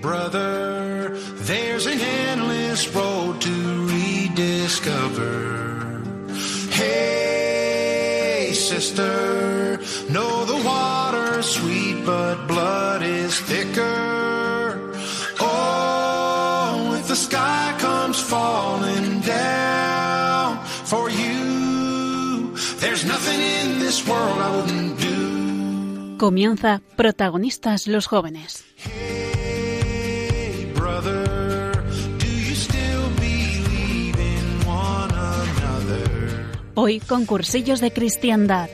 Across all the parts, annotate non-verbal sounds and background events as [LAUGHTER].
brother, there's an endless road to rediscover. Hey, sister, know the water's sweet, but blood is thicker. Oh, if the sky comes falling down for you, there's nothing in this world I wouldn't do. Comienza Protagonistas los jóvenes. Hoy con cursillos de cristiandad.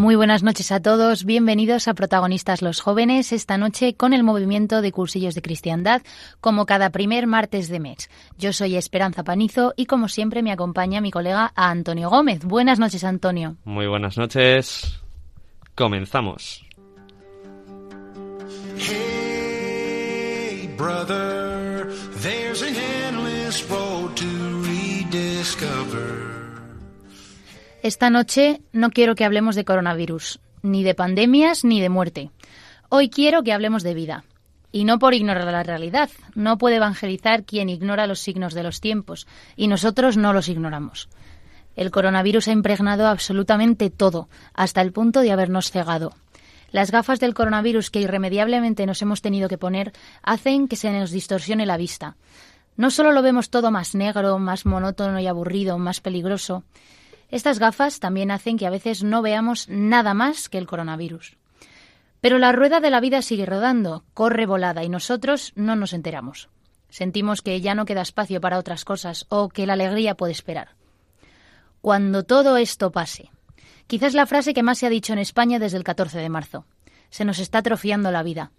Muy buenas noches a todos, bienvenidos a Protagonistas los Jóvenes, esta noche con el movimiento de cursillos de cristiandad, como cada primer martes de mes. Yo soy Esperanza Panizo y como siempre me acompaña mi colega Antonio Gómez. Buenas noches, Antonio. Muy buenas noches. Comenzamos. Hey, brother, there's an endless road to rediscover. Esta noche no quiero que hablemos de coronavirus, ni de pandemias, ni de muerte. Hoy quiero que hablemos de vida. Y no por ignorar la realidad. No puede evangelizar quien ignora los signos de los tiempos, y nosotros no los ignoramos. El coronavirus ha impregnado absolutamente todo, hasta el punto de habernos cegado. Las gafas del coronavirus que irremediablemente nos hemos tenido que poner hacen que se nos distorsione la vista. No solo lo vemos todo más negro, más monótono y aburrido, más peligroso. Estas gafas también hacen que a veces no veamos nada más que el coronavirus. Pero la rueda de la vida sigue rodando, corre volada y nosotros no nos enteramos. Sentimos que ya no queda espacio para otras cosas o que la alegría puede esperar. Cuando todo esto pase. Quizás la frase que más se ha dicho en España desde el 14 de marzo. Se nos está atrofiando la vida.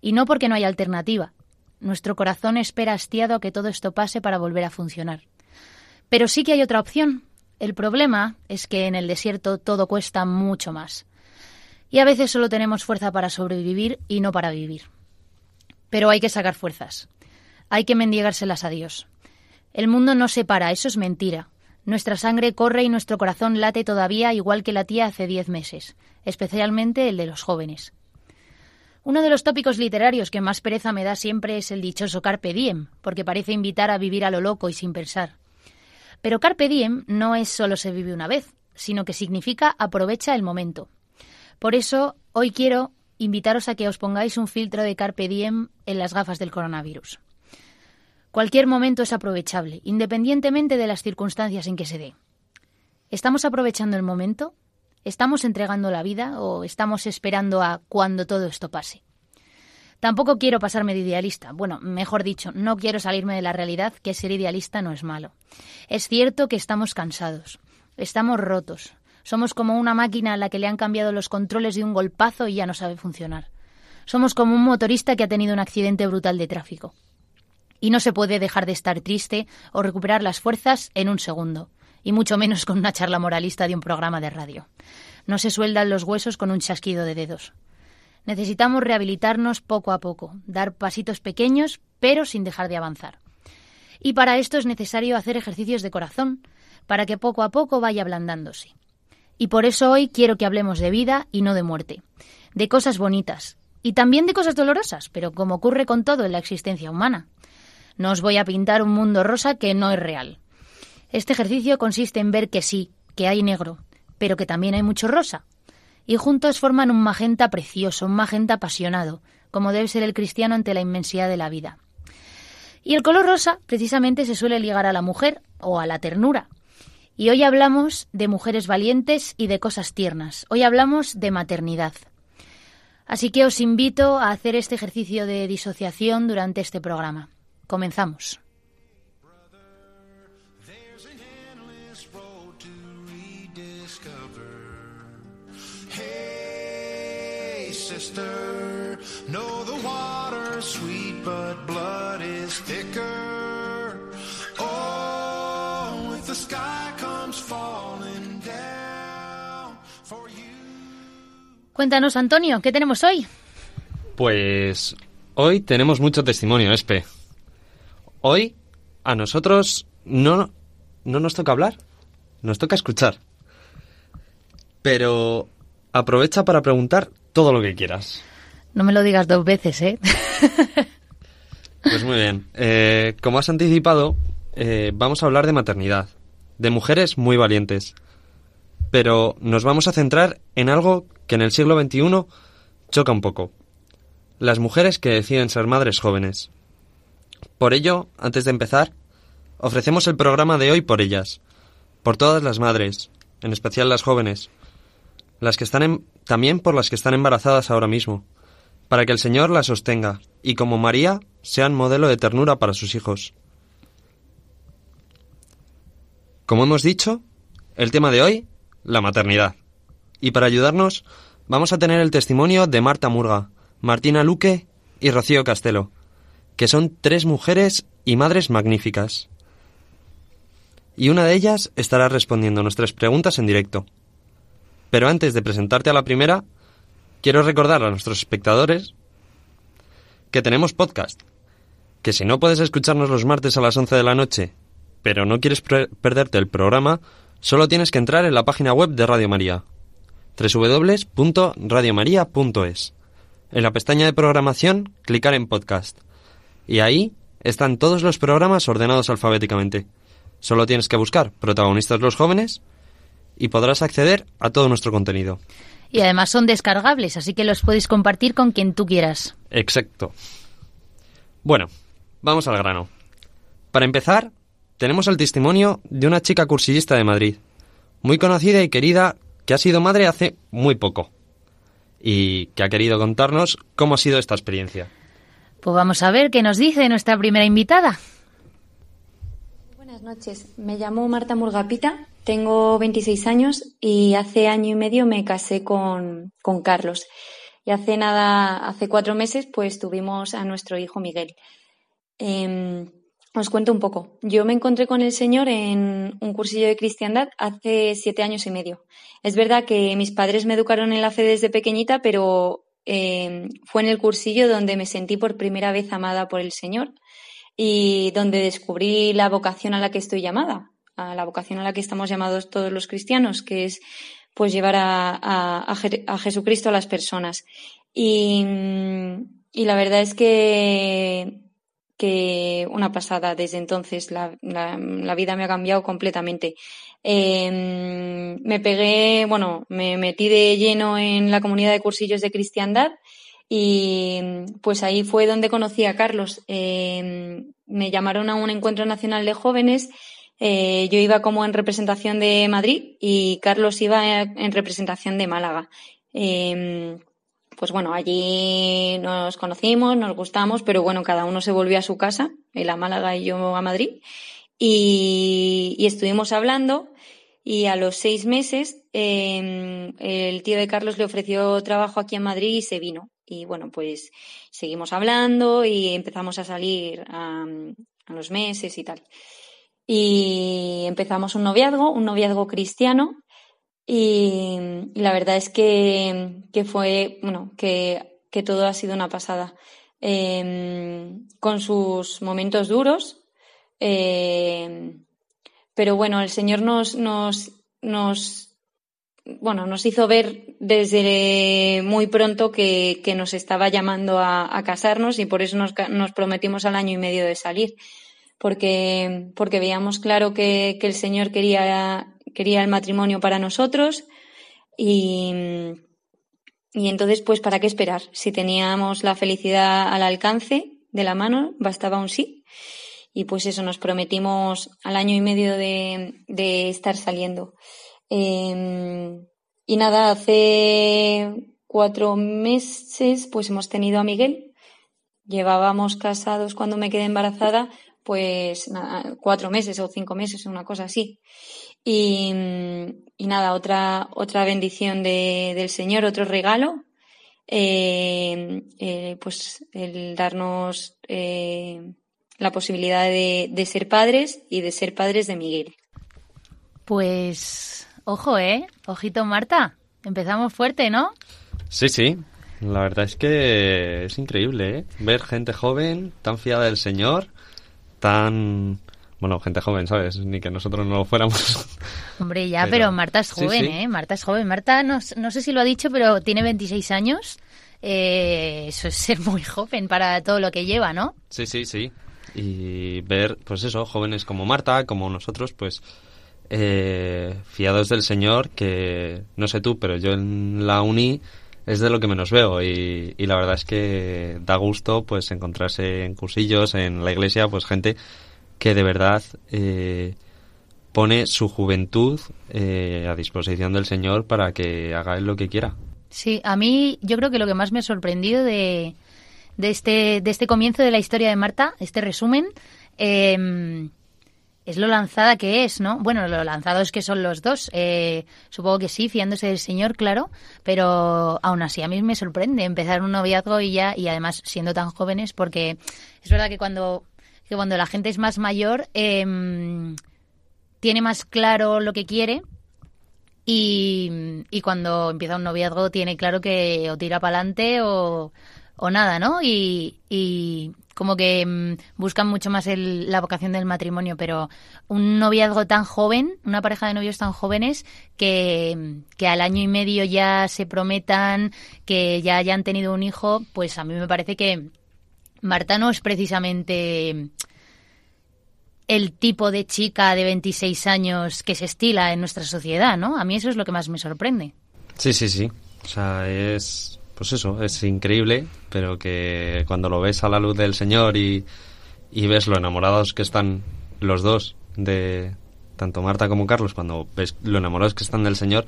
Y no porque no haya alternativa. Nuestro corazón espera hastiado a que todo esto pase para volver a funcionar. Pero sí que hay otra opción. El problema es que en el desierto todo cuesta mucho más. Y a veces solo tenemos fuerza para sobrevivir y no para vivir. Pero hay que sacar fuerzas. Hay que mendigárselas a Dios. El mundo no se para, eso es mentira. Nuestra sangre corre y nuestro corazón late todavía igual que latía hace diez meses, especialmente el de los jóvenes. Uno de los tópicos literarios que más pereza me da siempre es el dichoso carpe diem, porque parece invitar a vivir a lo loco y sin pensar. Pero carpe diem no es solo se vive una vez, sino que significa aprovecha el momento. Por eso, hoy quiero invitaros a que os pongáis un filtro de carpe diem en las gafas del coronavirus. Cualquier momento es aprovechable, independientemente de las circunstancias en que se dé. ¿Estamos aprovechando el momento? ¿Estamos entregando la vida o estamos esperando a cuando todo esto pase? Tampoco quiero pasarme de idealista. Bueno, mejor dicho, no quiero salirme de la realidad, que ser idealista no es malo. Es cierto que estamos cansados, estamos rotos, somos como una máquina a la que le han cambiado los controles de un golpazo y ya no sabe funcionar. Somos como un motorista que ha tenido un accidente brutal de tráfico. Y no se puede dejar de estar triste o recuperar las fuerzas en un segundo, y mucho menos con una charla moralista de un programa de radio. No se sueldan los huesos con un chasquido de dedos. Necesitamos rehabilitarnos poco a poco, dar pasitos pequeños, pero sin dejar de avanzar. Y para esto es necesario hacer ejercicios de corazón, para que poco a poco vaya ablandándose. Y por eso hoy quiero que hablemos de vida y no de muerte, de cosas bonitas, y también de cosas dolorosas, pero como ocurre con todo en la existencia humana. No os voy a pintar un mundo rosa que no es real. Este ejercicio consiste en ver que sí, que hay negro, pero que también hay mucho rosa. Y juntos forman un magenta precioso, un magenta apasionado, como debe ser el cristiano ante la inmensidad de la vida. Y el color rosa precisamente se suele ligar a la mujer o a la ternura. Y hoy hablamos de mujeres valientes y de cosas tiernas. Hoy hablamos de maternidad. Así que os invito a hacer este ejercicio de disociación durante este programa. Comenzamos. Sister, know the water's sweet, but blood is thicker. Oh, if the sky comes falling down for you. Cuéntanos, Antonio, ¿qué tenemos hoy? Pues hoy tenemos mucho testimonio, Espe. Hoy a nosotros no, no nos toca hablar, nos toca escuchar. Pero aprovecha para preguntar todo lo que quieras. No me lo digas dos veces, ¿eh? [LAUGHS] Pues muy bien. Eh, como has anticipado, eh, vamos a hablar de maternidad, de mujeres muy valientes. Pero nos vamos a centrar en algo que en el siglo XXI choca un poco. Las mujeres que deciden ser madres jóvenes. Por ello, antes de empezar, ofrecemos el programa de hoy por ellas, por todas las madres, en especial las jóvenes, las que están en, también por las que están embarazadas ahora mismo, para que el Señor las sostenga y como María sean modelo de ternura para sus hijos. Como hemos dicho, el tema de hoy, la maternidad. Y para ayudarnos, vamos a tener el testimonio de Marta Murga, Martina Luque y Rocío Castelo, que son tres mujeres y madres magníficas. Y una de ellas estará respondiendo nuestras preguntas en directo. Pero antes de presentarte a la primera, quiero recordar a nuestros espectadores que tenemos podcast, que si no puedes escucharnos los martes a las 11 de la noche, pero no quieres perderte el programa, solo tienes que entrar en la página web de Radio María, www.radiomaria.es. En la pestaña de programación, clicar en podcast. Y ahí están todos los programas ordenados alfabéticamente. Solo tienes que buscar protagonistas los jóvenes y podrás acceder a todo nuestro contenido. Y además son descargables, así que los puedes compartir con quien tú quieras. Exacto. Bueno, vamos al grano. Para empezar, tenemos el testimonio de una chica cursillista de Madrid, muy conocida y querida, que ha sido madre hace muy poco, y que ha querido contarnos cómo ha sido esta experiencia. Pues vamos a ver qué nos dice nuestra primera invitada. Buenas noches, me llamo Marta Murgapita, tengo 26 años y hace año y medio me casé con, con Carlos. Y hace nada, hace cuatro meses, pues tuvimos a nuestro hijo Miguel. Em, os cuento un poco. Yo me encontré con el Señor en un cursillo de cristiandad hace siete años y medio. Es verdad que mis padres me educaron en la fe desde pequeñita, pero em, fue en el cursillo donde me sentí por primera vez amada por el Señor y donde descubrí la vocación a la que estoy llamada, a la vocación a la que estamos llamados todos los cristianos, que es pues llevar a, Jesucristo a las personas. Y, la verdad es que, que una pasada desde entonces, la, vida me ha cambiado completamente. Em, me pegué, bueno, me metí de lleno en la comunidad de cursillos de cristiandad y pues ahí fue donde conocí a Carlos. Em, me llamaron a un encuentro nacional de jóvenes eh, yo iba como en representación de Madrid y Carlos iba en representación de Málaga. Em, pues bueno, allí nos conocimos, nos gustamos, pero bueno, cada uno se volvió a su casa, él a Málaga y yo a Madrid, y, estuvimos hablando y a los seis meses em, el tío de Carlos le ofreció trabajo aquí en Madrid y se vino. Y bueno, pues seguimos hablando y empezamos a salir a los meses y tal y empezamos un noviazgo, un noviazgo cristiano y, la verdad es que, fue, bueno, que, todo ha sido una pasada. Em, con sus momentos duros, em, pero bueno, el Señor nos, nos, nos, bueno, nos hizo ver desde muy pronto que, nos estaba llamando a, casarnos y por eso nos, nos prometimos al año y medio de salir porque, porque veíamos claro que, el Señor quería, quería el matrimonio para nosotros y, y entonces, pues, ¿para qué esperar? Si teníamos la felicidad al alcance de la mano, bastaba un sí. Y pues eso, nos prometimos al año y medio de, de estar saliendo. Em, y nada, hace cuatro meses, pues hemos tenido a Miguel. Llevábamos casados cuando me quedé embarazada pues cuatro meses o cinco meses, una cosa así. Y, nada, otra, otra bendición de, del Señor, otro regalo, eh, eh, pues el darnos eh, la posibilidad de, de, ser padres y de ser padres de Miguel. Pues, ojo, ¿eh? Ojito, Marta. Empezamos fuerte, ¿no? Sí, sí. La verdad es que es increíble, ¿eh? Ver gente joven, tan fiada del Señor, tan... Bueno, gente joven, ¿sabes? Ni que nosotros no lo fuéramos. Hombre, ya, pero, Marta es joven, ¿eh? Marta es joven. Marta, no, no, sé si lo ha dicho, pero tiene 26 años. Eh, eso es ser muy joven para todo lo que lleva, ¿no? Sí, sí, sí. Y ver, pues eso, jóvenes como Marta, como nosotros, pues eh, fiados del Señor, que no sé tú, pero yo en la uni es de lo que menos veo y, la verdad es que da gusto pues encontrarse en cursillos, en la iglesia, pues gente que de verdad eh, pone su juventud eh, a disposición del Señor para que haga él lo que quiera. Sí, a mí yo creo que lo que más me ha sorprendido de, de, este, de este comienzo de la historia de Marta, este resumen, eh, es lo lanzada que es, ¿no? Bueno, lo lanzados que son los dos. Eh, supongo que sí, fiándose del Señor, claro, pero aún así a mí me sorprende empezar un noviazgo y ya, y además siendo tan jóvenes, porque es verdad que cuando, que cuando la gente es más mayor, eh, tiene más claro lo que quiere. Y, y cuando empieza un noviazgo tiene claro que o tira para adelante o, o nada, ¿no? Y como que mm, buscan mucho más el, la vocación del matrimonio, pero un noviazgo tan joven, una pareja de novios tan jóvenes que, que al año y medio ya se prometan, que ya hayan tenido un hijo, pues a mí me parece que Marta no es precisamente el tipo de chica de 26 años que se estila en nuestra sociedad, ¿no? A mí eso es lo que más me sorprende. Sí, sí, sí. O sea, es pues eso, es increíble, pero que cuando lo ves a la luz del Señor y, ves lo enamorados que están los dos de tanto Marta como Carlos, cuando ves lo enamorados que están del Señor,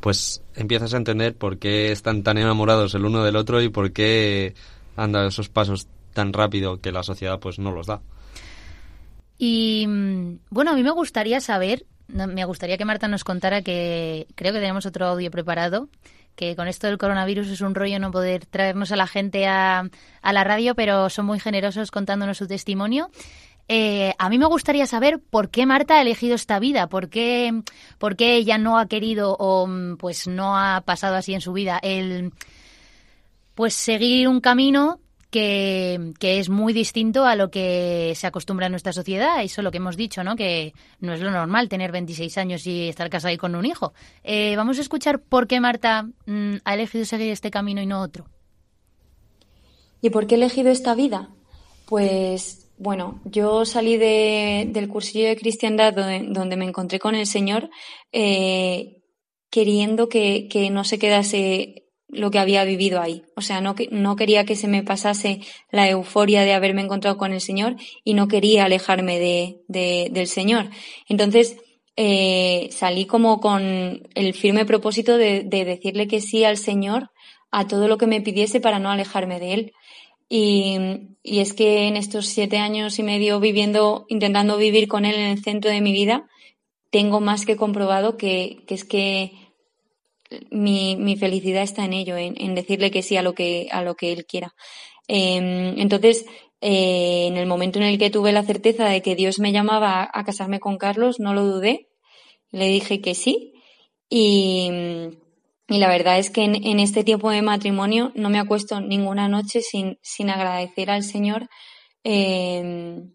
pues empiezas a entender por qué están tan enamorados el uno del otro y por qué han dado esos pasos tan rápido que la sociedad pues no los da. Y mm, bueno, a mí me gustaría saber, me gustaría que Marta nos contara que creo que tenemos otro audio preparado que con esto del coronavirus es un rollo no poder traernos a la gente a, a la radio, pero son muy generosos contándonos su testimonio. Eh, a mí me gustaría saber por qué Marta ha elegido esta vida, por qué, por qué ella no ha querido o pues no ha pasado así en su vida el pues seguir un camino que, es muy distinto a lo que se acostumbra en nuestra sociedad. Eso es lo que hemos dicho, ¿no? Que no es lo normal tener 26 años y estar casada y con un hijo. Eh, vamos a escuchar por qué Marta mm, ha elegido seguir este camino y no otro. ¿Y por qué he elegido esta vida? Pues bueno, yo salí del cursillo de cristiandad donde, me encontré con el Señor eh, queriendo que, que, no se quedase lo que había vivido ahí. O sea, no, no quería que se me pasase la euforia de haberme encontrado con el Señor y no quería alejarme de, del Señor. Entonces, eh, salí como con el firme propósito de, decirle que sí al Señor a todo lo que me pidiese para no alejarme de Él. Y, y, es que en estos siete años y medio viviendo, intentando vivir con Él en el centro de mi vida, tengo más que comprobado que, que es que mi, felicidad está en ello, en, decirle que sí a lo que, a lo que él quiera. Em, entonces, eh, en el momento en el que tuve la certeza de que Dios me llamaba a, casarme con Carlos, no lo dudé, le dije que sí. Y, la verdad es que en, este tiempo de matrimonio no me acuesto ninguna noche sin, agradecer al Señor em,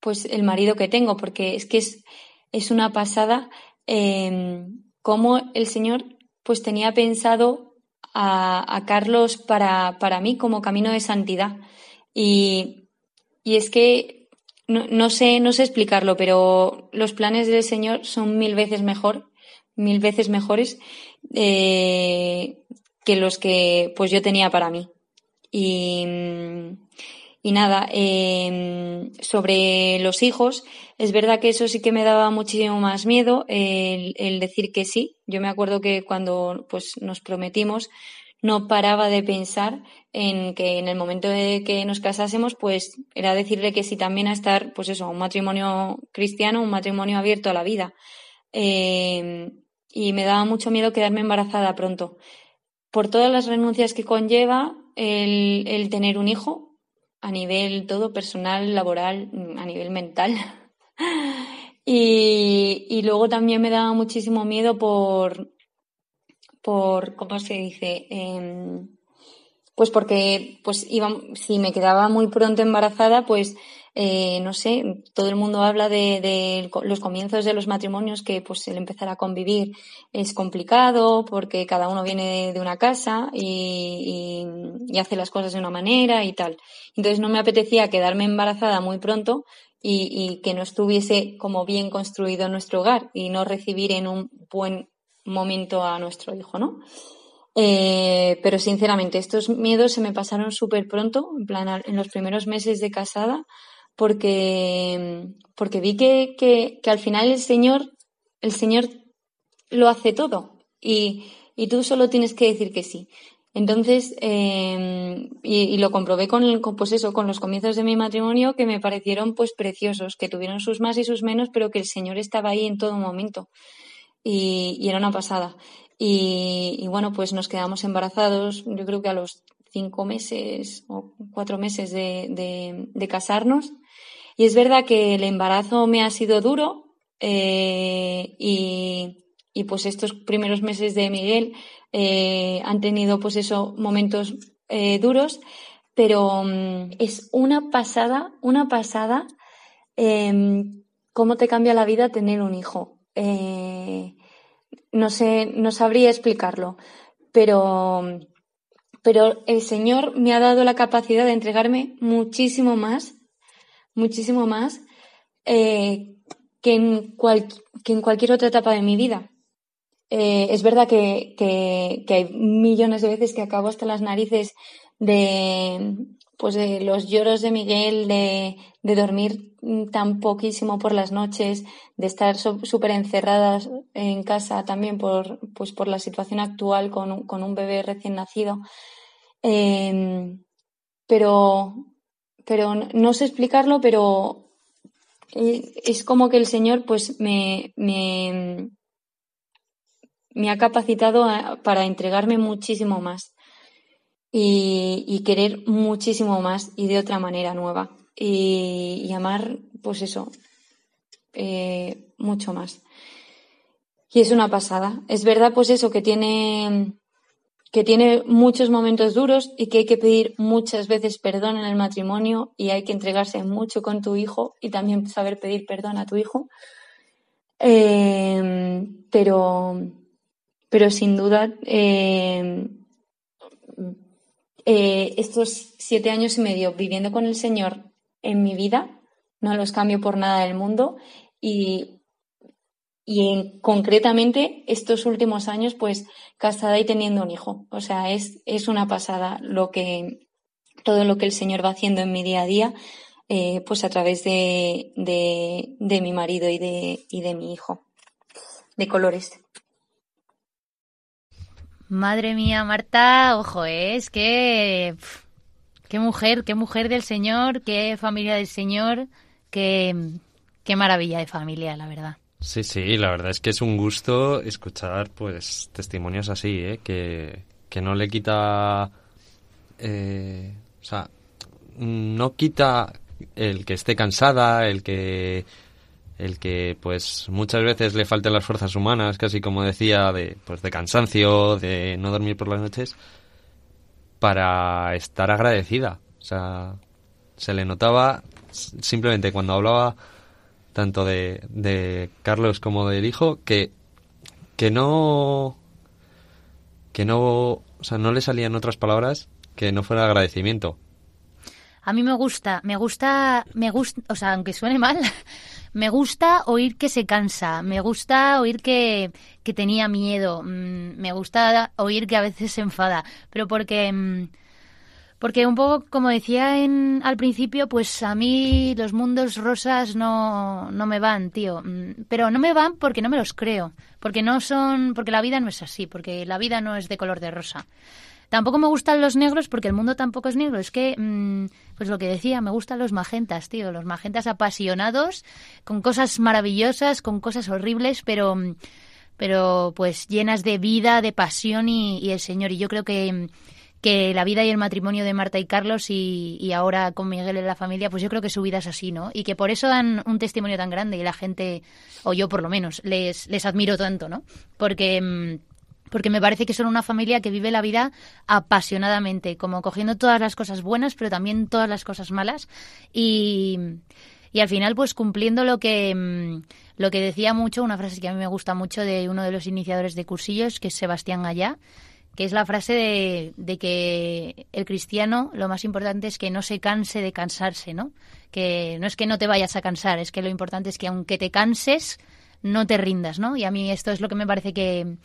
pues el marido que tengo, porque es que es, es una pasada eh, cómo el Señor pues tenía pensado a, Carlos para, para, mí como camino de santidad. Y, y es que no, no, sé, no sé explicarlo, pero los planes del Señor son mil veces mejor, mil veces mejores eh, que los que pues yo tenía para mí. Y, y nada, em, sobre los hijos, es verdad que eso sí que me daba muchísimo más miedo, el, decir que sí. Yo me acuerdo que cuando pues, nos prometimos, no paraba de pensar en que en el momento de que nos casásemos, pues era decirle que sí también a estar, pues eso, un matrimonio cristiano, un matrimonio abierto a la vida. Em, y me daba mucho miedo quedarme embarazada pronto. Por todas las renuncias que conlleva el tener un hijo, a nivel todo personal, laboral, a nivel mental. [LAUGHS] y, luego también me daba muchísimo miedo por, por ¿cómo se dice? Em, pues porque pues iba, si me quedaba muy pronto embarazada, pues eh, no sé, todo el mundo habla de, los comienzos de los matrimonios que pues el empezar a convivir es complicado porque cada uno viene de, una casa y, hace las cosas de una manera y tal. Entonces no me apetecía quedarme embarazada muy pronto y, que no estuviese como bien construido nuestro hogar y no recibir en un buen momento a nuestro hijo, ¿no? Eh, pero sinceramente, estos miedos se me pasaron súper pronto, en plan, en los primeros meses de casada, porque, porque vi que, que, que al final el Señor, el Señor lo hace todo y, y tú solo tienes que decir que sí. Entonces, eh, y, lo comprobé con, con, pues eso, con los comienzos de mi matrimonio que me parecieron pues preciosos, que tuvieron sus más y sus menos, pero que el Señor estaba ahí en todo momento. Y, y era una pasada. Y, bueno, pues nos quedamos embarazados, yo creo que a los cinco meses o cuatro meses de, casarnos. Y es verdad que el embarazo me ha sido duro eh, y, y, pues estos primeros meses de Miguel eh, han tenido pues eso, momentos eh, duros, pero mm, es una pasada, una pasada em, cómo te cambia la vida tener un hijo. No sé, no sabría explicarlo, pero, pero el Señor me ha dado la capacidad de entregarme muchísimo más, muchísimo más eh, que, en que en cualquier otra etapa de mi vida. Eh, es verdad que, que, hay millones de veces que acabo hasta las narices de, pues de los lloros de Miguel, de, de dormir tan poquísimo por las noches, de estar súper encerradas en casa también por, pues por la situación actual con, con un bebé recién nacido. Eh, pero, pero no sé explicarlo, pero eh, es como que el Señor pues me, me, me ha capacitado para entregarme muchísimo más y, querer muchísimo más y de otra manera nueva. Y, amar, pues eso, eh, mucho más. Y es una pasada. Es verdad, pues eso, que tiene, que tiene muchos momentos duros y que hay que pedir muchas veces perdón en el matrimonio y hay que entregarse mucho con tu hijo y también saber pedir perdón a tu hijo. Eh, pero, pero sin duda, eh, eh, estos siete años y medio viviendo con el Señor en mi vida, no los cambio por nada del mundo y, y en, concretamente estos últimos años, pues casada y teniendo un hijo. O sea, es, es una pasada lo que, todo lo que el Señor va haciendo en mi día a día, eh, pues a través de, de, mi marido y de, y de mi hijo, de colores. Madre mía, Marta, ojo, ¿eh? es que... qué mujer, qué mujer del Señor, qué familia del Señor, qué, qué maravilla de familia, la verdad. Sí, sí, la verdad es que es un gusto escuchar pues testimonios así, ¿eh? que, que no le quita... Eh, o sea, no quita el que esté cansada, el que el que pues muchas veces le falten las fuerzas humanas, casi como decía, de, pues, de cansancio, de no dormir por las noches, para estar agradecida. O sea, se le notaba simplemente cuando hablaba tanto de, de Carlos como del hijo que, que no que no o sea no le salían otras palabras que no fuera agradecimiento. A mí me gusta me gusta me gusta o sea aunque suene mal [LAUGHS] me gusta oír que se cansa, me gusta oír que, que tenía miedo, mm, me gusta oír que a veces se enfada, pero porque... Porque un poco, como decía en, al principio, pues a mí los mundos rosas no, no me van, tío. Mm, pero no me van porque no me los creo. Porque no son. Porque la vida no es así. Porque la vida no es de color de rosa. Tampoco me gustan los negros porque el mundo tampoco es negro. Es que, mm, pues lo que decía, me gustan los magentas, tío. Los magentas apasionados, con cosas maravillosas, con cosas horribles, pero, mm, pero pues llenas de vida, de pasión y, el Señor. Y yo creo que, que la vida y el matrimonio de Marta y Carlos y, y, ahora con Miguel en la familia, pues yo creo que su vida es así, ¿no? Y que por eso dan un testimonio tan grande y la gente, o yo por lo menos, les, les admiro tanto, ¿no? Porque porque me parece que son una familia que vive la vida apasionadamente, como cogiendo todas las cosas buenas, pero también todas las cosas malas y, y al final pues cumpliendo lo que mm, lo que decía mucho, una frase que a mí me gusta mucho de uno de los iniciadores de cursillos, que es Sebastián Gallá, que es la frase de, de, que el cristiano lo más importante es que no se canse de cansarse, ¿no? Que no es que no te vayas a cansar, es que lo importante es que aunque te canses, no te rindas, ¿no? Y a mí esto es lo que me parece que,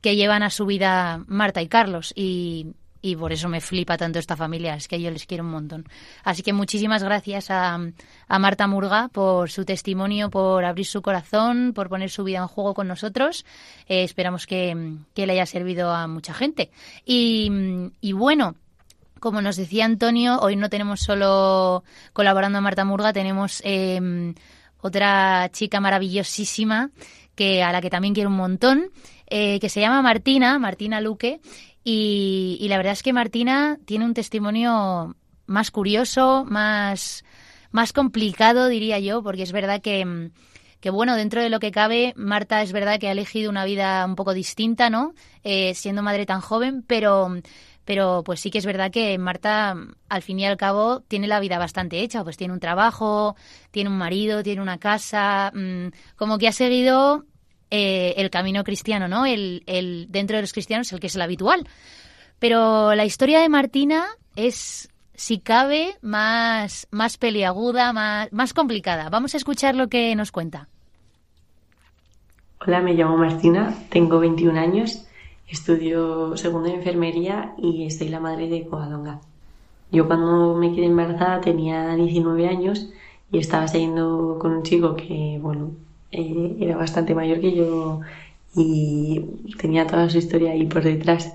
que llevan a su vida Marta y Carlos y, y por eso me flipa tanto esta familia, es que yo les quiero un montón. Así que muchísimas gracias a, a, Marta Murga por su testimonio, por abrir su corazón, por poner su vida en juego con nosotros. Eh, esperamos que, que, le haya servido a mucha gente. Y, y bueno, como nos decía Antonio, hoy no tenemos solo colaborando a Marta Murga, tenemos eh, otra chica maravillosísima que a la que también quiero un montón, eh, que se llama Martina, Martina Luque, y, la verdad es que Martina tiene un testimonio más curioso, más, más complicado, diría yo, porque es verdad que, que, bueno, dentro de lo que cabe, Marta es verdad que ha elegido una vida un poco distinta, ¿no? Eh, siendo madre tan joven, pero, pero pues sí que es verdad que Marta, al fin y al cabo, tiene la vida bastante hecha, pues tiene un trabajo, tiene un marido, tiene una casa, mm, como que ha seguido eh, el camino cristiano, ¿no? El, el, dentro de los cristianos, el que es el habitual. Pero la historia de Martina es, si cabe, más, más peliaguda, más, más complicada. Vamos a escuchar lo que nos cuenta. Hola, me llamo Martina, tengo 21 años, estudio segundo de enfermería y soy la madre de Covadonga. Yo cuando me quedé embarazada tenía 19 años y estaba saliendo con un chico que, bueno, eh, era bastante mayor que yo y tenía toda su historia ahí por detrás.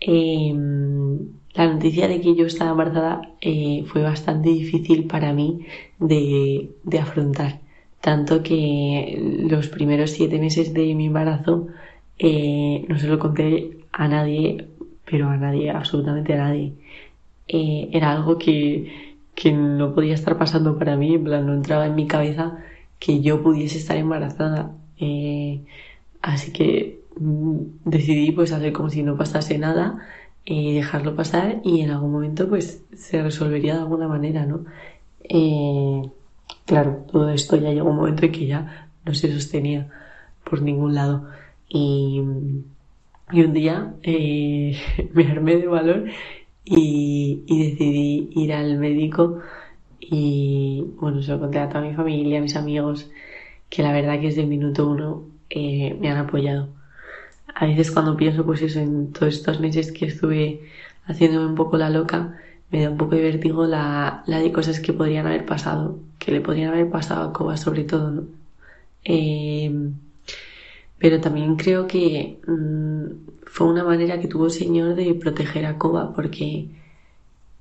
Em, la noticia de que yo estaba embarazada eh, fue bastante difícil para mí de, de, afrontar. Tanto que los primeros siete meses de mi embarazo eh, no se lo conté a nadie, pero a nadie, absolutamente a nadie. era algo que, que no podía estar pasando para mí, en plan, no entraba en mi cabeza que yo pudiese estar embarazada. Eh, así que mm, decidí pues hacer como si no pasase nada, eh, dejarlo pasar y en algún momento pues se resolvería de alguna manera, ¿no? Eh, claro, todo esto ya llegó un momento en que ya no se sostenía por ningún lado. Y, y un día [LAUGHS] me armé de valor y, y decidí ir al médico y bueno, se lo conté a toda mi familia, a mis amigos, que la verdad que desde el minuto uno eh, me han apoyado. A veces cuando pienso pues eso, en todos estos meses que estuve haciéndome un poco la loca, me da un poco de vértigo la, la de cosas que podrían haber pasado, que le podrían haber pasado a Coba sobre todo, ¿no? Eh, pero también creo que mmm, fue una manera que tuvo el Señor de proteger a Coba, porque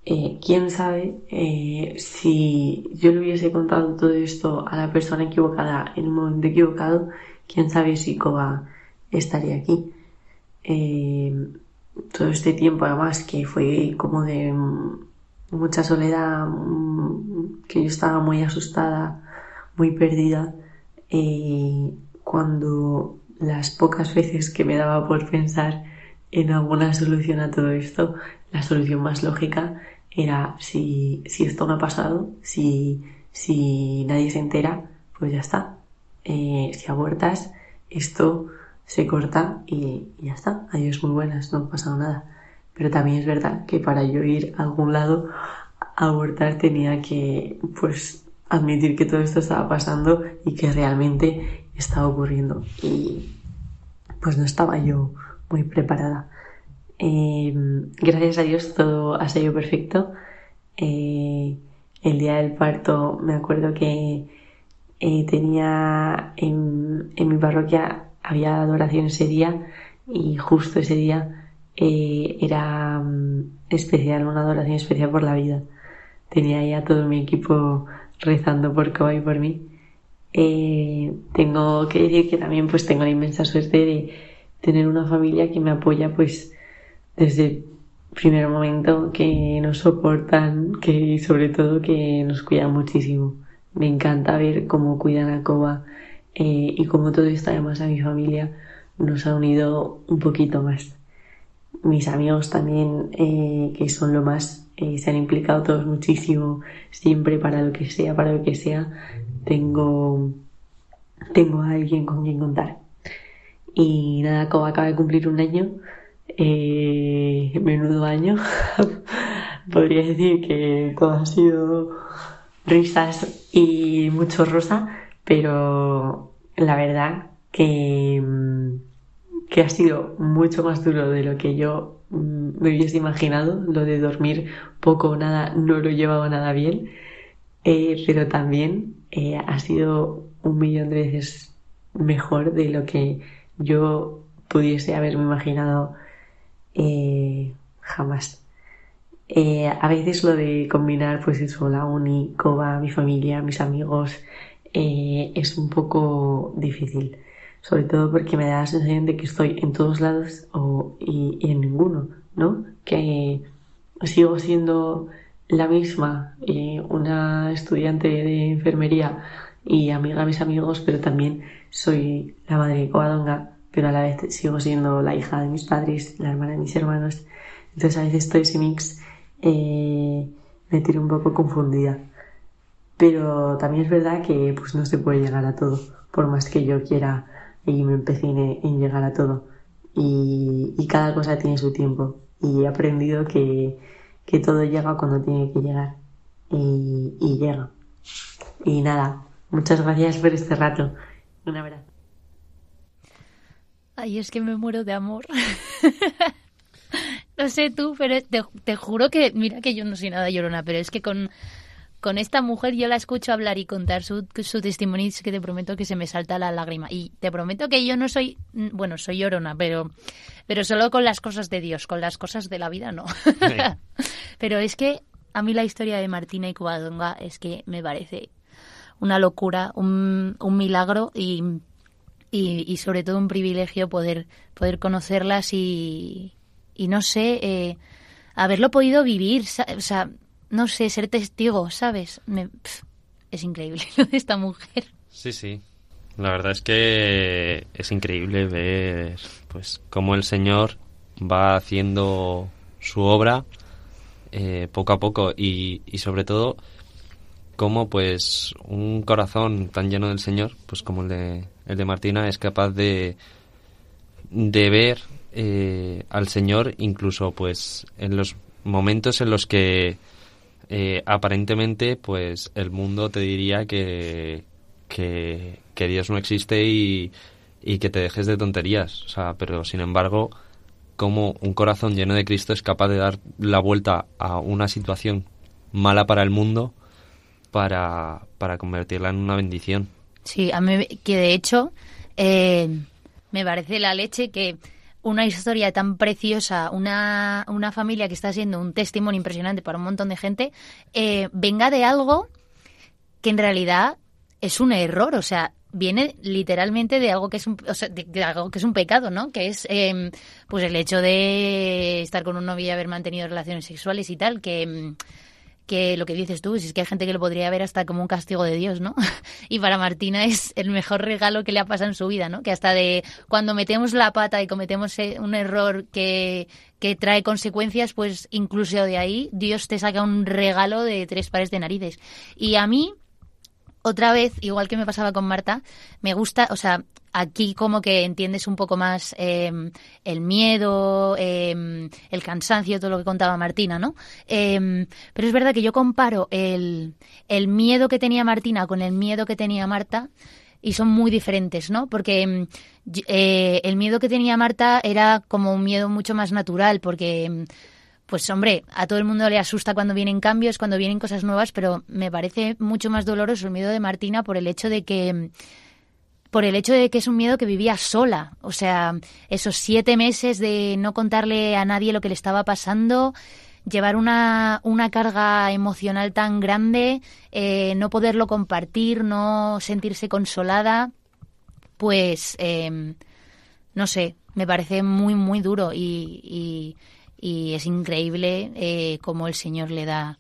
eh, quién sabe eh, si yo le hubiese contado todo esto a la persona equivocada en un momento equivocado, quién sabe si Koba estaría aquí. Eh, todo este tiempo además que fue como de mucha soledad, mm, que yo estaba muy asustada, muy perdida, cuando las pocas veces que me daba por pensar en alguna solución a todo esto, la solución más lógica era si, si esto no ha pasado, si, si nadie se entera, pues ya está. Eh, si abortas, esto se corta y, ya está. Adiós, muy buenas, no ha pasado nada. Pero también es verdad que para yo ir a algún lado a abortar tenía que, pues, admitir que todo esto estaba pasando y que realmente estaba ocurriendo. Y pues no estaba yo muy preparada. Em, gracias a Dios todo ha salido perfecto. Eh, el día del parto me acuerdo que eh, tenía en, mi parroquia había adoración ese día y justo ese día eh, era mm, especial, una adoración especial por la vida. Tenía ya todo mi equipo rezando por Coba y por mí. tengo que decir que también pues tengo la inmensa suerte de tener una familia que me apoya pues desde el primer momento que nos soportan, que sobre todo que nos cuidan muchísimo. Me encanta ver cómo cuidan a Coba eh, y cómo todo esto además a mi familia nos ha unido un poquito más. Mis amigos también, eh, que son lo más, eh, se han implicado todos muchísimo, siempre para lo que sea, para lo que sea, tengo, tengo a alguien con quien contar. Y nada, como acaba de cumplir un año, eh, menudo año, [LAUGHS] podría decir que todo ha sido risas y mucho rosa, pero la verdad que, mm, que ha sido mucho más duro de lo que yo mm, me hubiese imaginado. Lo de dormir poco o nada no lo he llevado nada bien, eh, pero también eh, ha sido un millón de veces mejor de lo que yo pudiese haberme imaginado eh, jamás. Eh, a veces lo de combinar pues eso, la uni, Coba, mi familia, mis amigos, eh, es un poco difícil. Sobre todo porque me da la sensación de que estoy en todos lados o, y, en ninguno, ¿no? Que sigo siendo la misma, eh, una estudiante de enfermería y amiga de mis amigos, pero también soy la madre de Covadonga, pero a la vez sigo siendo la hija de mis padres, la hermana de mis hermanos. Entonces a veces estoy ese mix eh, me tiene un poco confundida. Pero también es verdad que pues no se puede llegar a todo, por más que yo quiera y me empecine en llegar a todo. Y, cada cosa tiene su tiempo. Y he aprendido que, todo llega cuando tiene que llegar. Y, y llega. Y nada, muchas gracias por este rato. Un abrazo. Ay, es que me muero de amor. [LAUGHS] No sé tú, pero te, juro que, mira que yo no soy nada llorona, pero es que con, con esta mujer yo la escucho hablar y contar su, su testimonio y es que te prometo que se me salta la lágrima. Y te prometo que yo no soy, bueno, soy llorona, pero, pero solo con las cosas de Dios, con las cosas de la vida no. [LAUGHS] pero es que a mí la historia de Martina y Covadonga es que me parece una locura, un, un milagro y, y, sobre todo un privilegio poder, poder conocerlas y, y no sé, eh, haberlo podido vivir, o sea, no sé, ser testigo, ¿sabes? es increíble [LAUGHS] lo de esta mujer. Sí, sí. La verdad es que es increíble ver pues cómo el Señor va haciendo su obra eh, poco a poco y, y sobre todo cómo pues un corazón tan lleno del Señor pues como el de, el de Martina es capaz de, de ver eh, al Señor incluso pues en los momentos en los que eh, aparentemente pues el mundo te diría que, que, Dios no existe y, y, que te dejes de tonterías. O sea, pero sin embargo, como un corazón lleno de Cristo es capaz de dar la vuelta a una situación mala para el mundo para, para convertirla en una bendición. Sí, a mí que de hecho eh, me parece la leche que una historia tan preciosa, una, una familia que está siendo un testimonio impresionante para un montón de gente, eh, venga de algo que en realidad es un error, o sea, viene literalmente de algo que es un, o sea, de, algo que es un pecado, ¿no? Que es em, pues el hecho de estar con un novio y haber mantenido relaciones sexuales y tal, que em, que lo que dices tú, si es que hay gente que lo podría ver hasta como un castigo de Dios, ¿no? [LAUGHS] y para Martina es el mejor regalo que le ha pasado en su vida, ¿no? Que hasta de cuando metemos la pata y cometemos eh, un error que, que trae consecuencias, pues incluso de ahí Dios te saca un regalo de tres pares de narices. Y a mí, otra vez, igual que me pasaba con Marta, me gusta, o sea, aquí como que entiendes un poco más em, el miedo, em, el cansancio, todo lo que contaba Martina, ¿no? Em, pero es verdad que yo comparo el, miedo que tenía Martina con el miedo que tenía Marta y son muy diferentes, ¿no? Porque eh, el miedo que tenía Marta era como un miedo mucho más natural, porque pues hombre, a todo el mundo le asusta cuando vienen cambios, cuando vienen cosas nuevas, pero me parece mucho más doloroso el miedo de Martina por el hecho de que por el hecho de que es un miedo que vivía sola. O sea, esos siete meses de no contarle a nadie lo que le estaba pasando, llevar una, una carga emocional tan grande, eh, no poderlo compartir, no sentirse consolada, pues, em, no sé, me parece muy, muy duro y, y, es increíble eh, cómo el Señor le da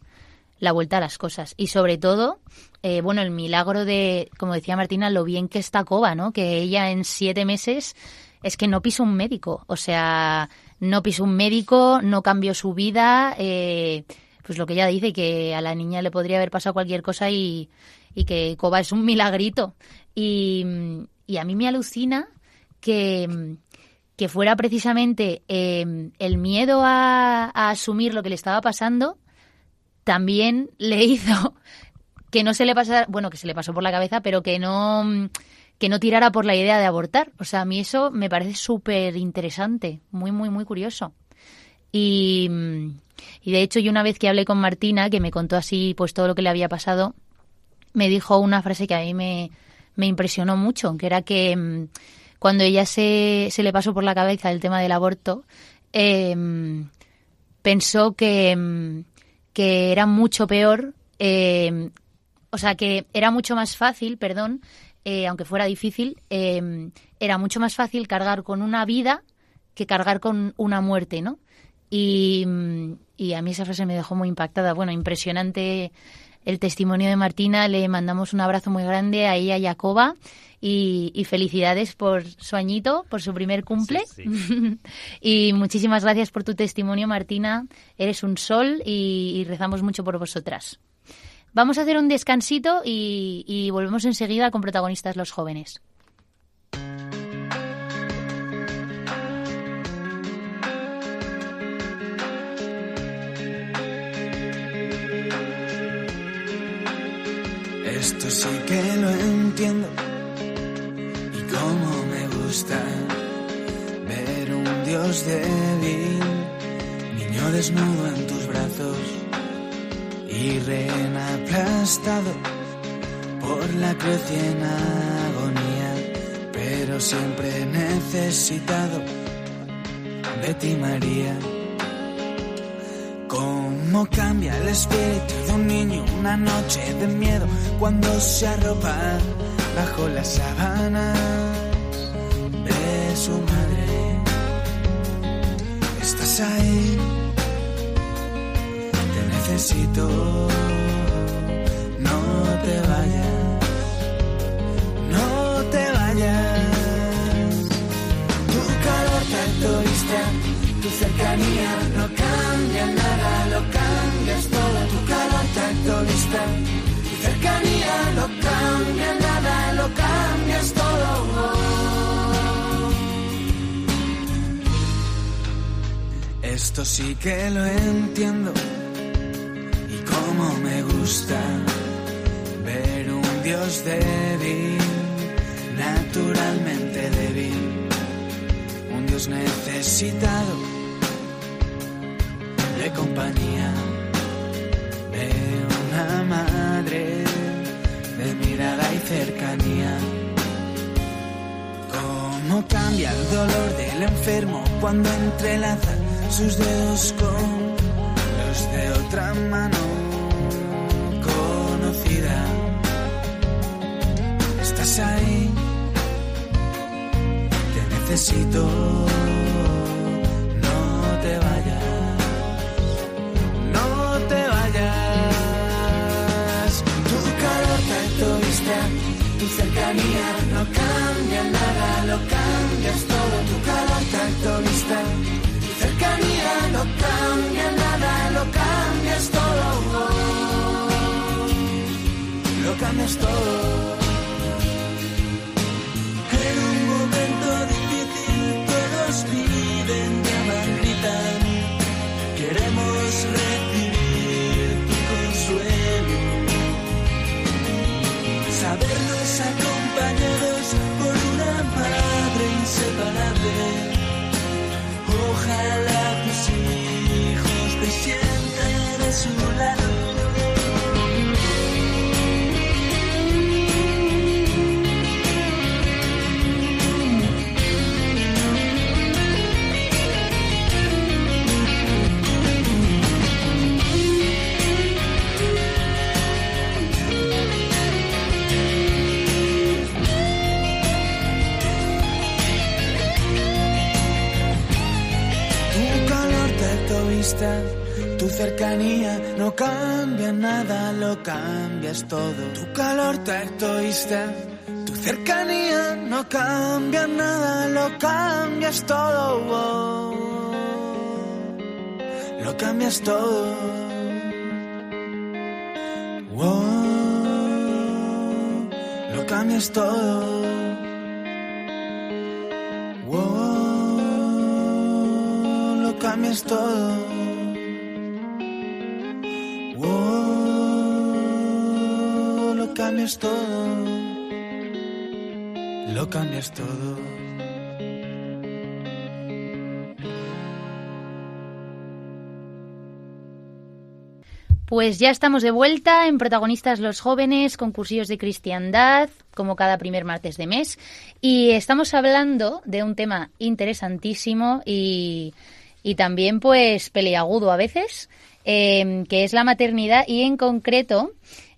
la vuelta a las cosas. Y sobre todo, eh, bueno, el milagro de, como decía Martina, lo bien que está Coba, ¿no? Que ella en siete meses es que no piso un médico. O sea, no piso un médico, no cambió su vida. Eh, pues lo que ella dice, que a la niña le podría haber pasado cualquier cosa y, y que Coba es un milagrito. Y, y a mí me alucina que, que fuera precisamente eh, el miedo a, asumir lo que le estaba pasando también le [LAUGHS] hizo que no se le pasara, bueno, que se le pasó por la cabeza, pero que no que no tirara por la idea de abortar. O sea, a mí eso me parece súper interesante, muy, muy, muy curioso. Y, y de hecho, yo una vez que hablé con Martina, que me contó así pues todo lo que le había pasado, me dijo una frase que a mí me, me impresionó mucho, que era que mm, cuando ella se, se le pasó por la cabeza el tema del aborto, eh, pensó que, mm, que era mucho peor, eh, o sea, que era mucho más fácil, perdón, eh, aunque fuera difícil, era mucho más fácil cargar con una vida que cargar con una muerte, ¿no? Y, y a mí esa frase me dejó muy impactada. Bueno, impresionante el testimonio de Martina. Le mandamos un abrazo muy grande a ella y a Jacoba. Y, y felicidades por su añito, por su primer cumple. Sí, sí. [LAUGHS] y muchísimas gracias por tu testimonio, Martina. Eres un sol y, y rezamos mucho por vosotras. Vamos a hacer un descansito y, y volvemos enseguida con protagonistas los jóvenes. Esto sí que lo entiendo cómo me gusta ver un Dios débil, niño desnudo en tus brazos y rehén aplastado por la cruz y en agonía, pero siempre necesitado de ti María. Cómo cambia el espíritu de un niño una noche de miedo cuando se arropa bajo las sábanas de su madre. Estás ahí, te necesito, Esto sí que lo entiendo. Y cómo me gusta ver un Dios débil, naturalmente débil. Un Dios necesitado de compañía, de una madre de mirada y cercanía. Cómo cambia el dolor del enfermo cuando entrelaza sus dedos con los de otra mano conocida. Estás ahí te necesito, no te vayas, no te vayas. Tu calor tanto vista, tu cercanía no cambia nada, lo cambias todo. Tu calor tanto vista, Lo cambias Tu cercanía no cambia nada, lo cambias todo. Lo cambias todo. Lo cambias todo. Lo cambias todo. Cambias todo. Pues ya estamos de vuelta en Protagonistas los Jóvenes, concursillos de cristiandad, como cada primer martes de mes. Y estamos hablando de un tema interesantísimo y, y también pues peleagudo a veces, eh, que es la maternidad y en concreto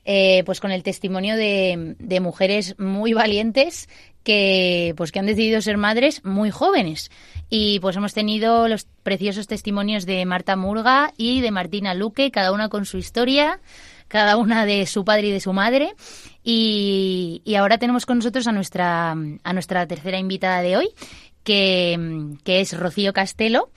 eh, pues con el testimonio de mujeres muy valientes que pues que han decidido ser madres muy jóvenes y pues hemos tenido los preciosos testimonios de Marta Murga y de Martina Luque, cada una con su historia, cada una de su padre y de su madre. Y, y ahora tenemos con nosotros a nuestra, a nuestra tercera invitada de hoy, que, que es Rocío Castelo,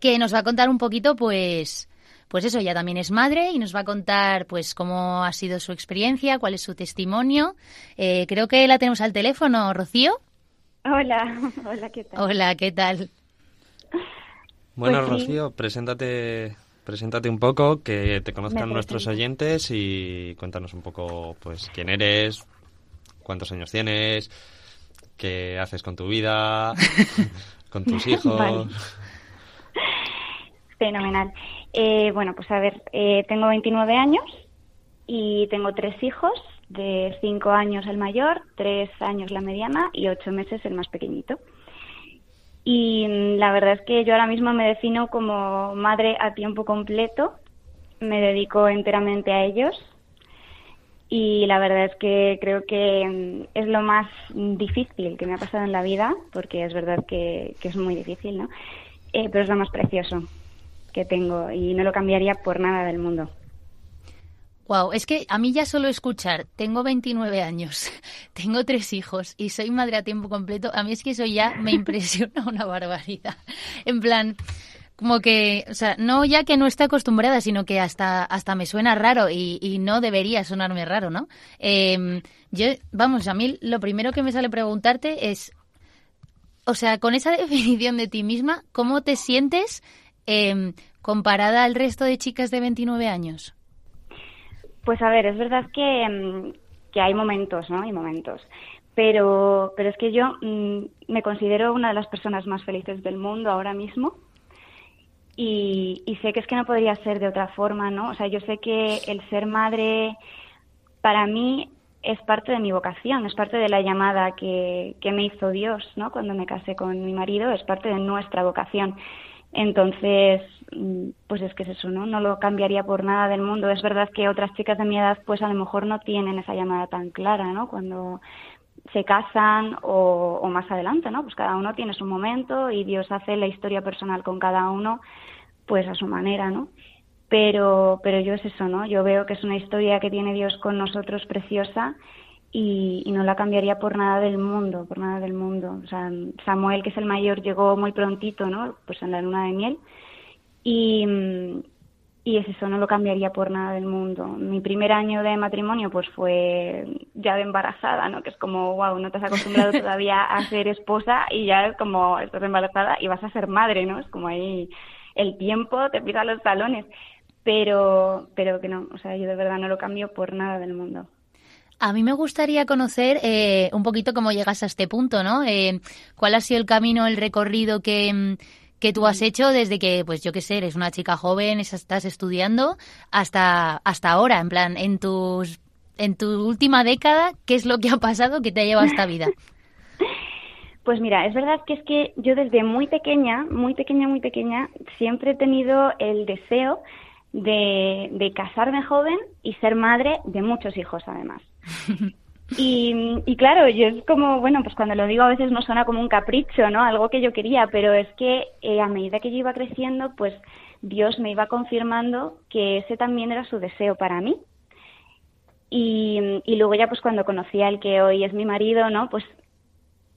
que nos va a contar un poquito, pues, pues eso, ella también es madre y nos va a contar, pues, cómo ha sido su experiencia, cuál es su testimonio. Eh, creo que la tenemos al teléfono, Rocío. Hola, [LAUGHS] hola, ¿qué tal? Hola, ¿qué tal? Bueno, Pues sí. Rocío, preséntate, preséntate un poco, que te conozcan Me nuestros presento. oyentes y cuéntanos un poco, pues, quién eres, cuántos años tienes, qué haces con tu vida, [LAUGHS] con tus hijos. Vale. Fenomenal. Eh, bueno, pues a ver, eh, tengo 29 años y tengo tres hijos, de 5 años el mayor, 3 años la mediana y 8 meses el más pequeñito. Y mm, la verdad es que yo ahora mismo me defino como madre a tiempo completo, me dedico enteramente a ellos y la verdad es que creo que mm, es lo más difícil que me ha pasado en la vida, porque es verdad que, que es muy difícil, ¿no? Eh, pero es lo más precioso que tengo y no lo cambiaría por nada del mundo. Wow, es que a mí ya solo escuchar, tengo 29 años, [LAUGHS] tengo tres hijos y soy madre a tiempo completo, a mí es que eso ya me [LAUGHS] impresiona una barbaridad. En plan, como que, o sea, no ya que no esté acostumbrada, sino que hasta, hasta me suena raro y, y no debería sonarme raro, ¿no? Eh, yo, vamos, a mí lo primero que me sale preguntarte es, o sea, con esa [LAUGHS] definición de ti misma, ¿cómo te sientes eh, comparada al resto de chicas de 29 años? Pues a ver, es verdad que, mm, que hay momentos, ¿no? Hay momentos. Pero, pero es que yo mm, me considero una de las personas más felices del mundo ahora mismo. Y, y sé que es que no podría ser de otra forma, ¿no? O sea, yo sé que el ser madre para mí es parte de mi vocación, es parte de la llamada que, que me hizo Dios, ¿no? Cuando me casé con mi marido, es parte de nuestra vocación. Entonces, mm, pues es que es eso, ¿no? No lo cambiaría por nada del mundo. Es verdad que otras chicas de mi edad, pues a lo mejor no tienen esa llamada tan clara, ¿no? Cuando se casan o, o más adelante, ¿no? Pues cada uno tiene su momento y Dios hace la historia personal con cada uno, pues a su manera, ¿no? Pero, pero yo es eso, ¿no? Yo veo que es una historia que tiene Dios con nosotros preciosa y, y no la cambiaría por nada del mundo, por nada del mundo. O sea, Samuel, que es el mayor, llegó muy prontito, ¿no? Pues en la luna de miel. Y, y es eso, no lo cambiaría por nada del mundo. Mi primer año de matrimonio, pues fue ya de embarazada, ¿no? Que es como, wow, no te has acostumbrado [LAUGHS] todavía a ser esposa y ya es como, estás embarazada y vas a ser madre, ¿no? Es como ahí el tiempo te pisa los talones. Pero, pero que no, o sea, yo de verdad no lo cambio por nada del mundo. A mí me gustaría conocer eh, un poquito cómo llegas a este punto, ¿no? Eh, ¿Cuál ha sido el camino, el recorrido que, mm, que tú has hecho desde que, pues yo qué sé, eres una chica joven, es- estás estudiando, hasta, hasta ahora, en plan, en tus en tu última década, ¿qué es lo que ha pasado que te ha llevado a esta vida? [LAUGHS] Pues mira, es verdad que es que yo desde muy pequeña, muy pequeña, muy pequeña, siempre he tenido el deseo de, de casarme joven y ser madre de muchos hijos además. Y, claro, yo es como, bueno, pues cuando lo digo a veces no suena como un capricho, ¿no? Algo que yo quería, pero es que eh, a medida que yo iba creciendo, pues Dios me iba confirmando que ese también era su deseo para mí. Y, y luego ya pues cuando conocí al que hoy es mi marido, ¿no? Pues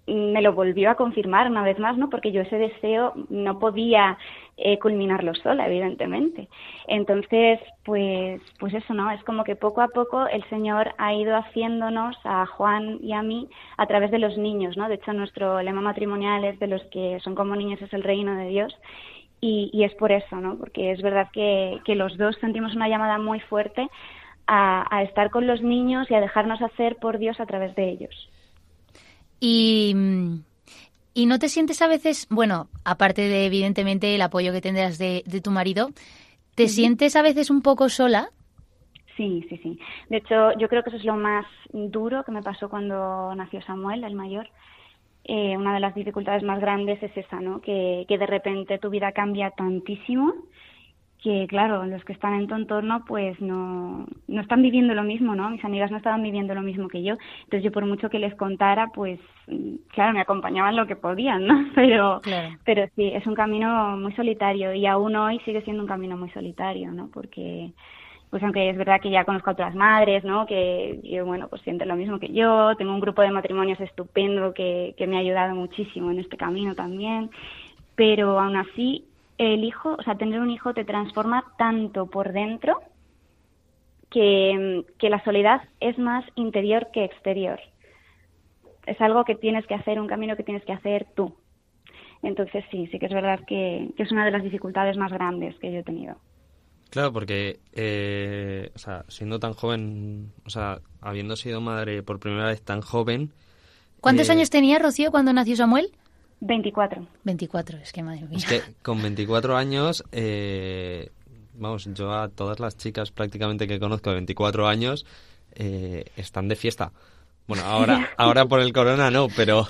me lo volvió a confirmar una vez más, ¿no? Porque yo ese deseo no podía eh, culminarlo sola, evidentemente. Entonces, pues, pues eso, ¿no? Es como que poco a poco el Señor ha ido haciéndonos a Juan y a mí a través de los niños, ¿no? De hecho, nuestro lema matrimonial es de los que son como niños es el reino de Dios. Y, y es por eso, ¿no? Porque es verdad que, que los dos sentimos una llamada muy fuerte a, a estar con los niños y a dejarnos hacer por Dios a través de ellos. Y, y no te sientes a veces, bueno, aparte de evidentemente el apoyo que tendrás de, de tu marido, ¿te sientes a veces un poco sola? Sí, sí, sí. De hecho, yo creo que eso es lo más duro que me pasó cuando nació Samuel, el mayor. Eh, una de las dificultades más grandes es esa, ¿no? Que, que de repente tu vida cambia tantísimo que claro, los que están en tu entorno pues no, no están viviendo lo mismo, ¿no? Mis amigas no estaban viviendo lo mismo que yo. Entonces yo por mucho que les contara, pues claro, me acompañaban lo que podían, ¿no? [LAUGHS] Pero, pero sí, es un camino muy solitario y aún hoy sigue siendo un camino muy solitario, ¿no? Porque pues aunque es verdad que ya conozco a otras madres, ¿no? Que, que, bueno, pues sienten lo mismo que yo, tengo un grupo de matrimonios estupendo que, que me ha ayudado muchísimo en este camino también, pero aún así el hijo, o sea, tener un hijo te transforma tanto por dentro que, que, la soledad es más interior que exterior. Es algo que tienes que hacer, un camino que tienes que hacer tú. Entonces sí, sí que es verdad que, que es una de las dificultades más grandes que yo he tenido. Claro, porque, eh, o sea, siendo tan joven, o sea, habiendo sido madre por primera vez tan joven... ¿Cuántos eh, años tenía Rocío cuando nació Samuel? 24. 24, es que madre mía. Es que con 24 años, eh, vamos, yo a todas las chicas prácticamente que conozco de 24 años eh, están de fiesta. Bueno, ahora, [LAUGHS] ahora por el corona no, pero,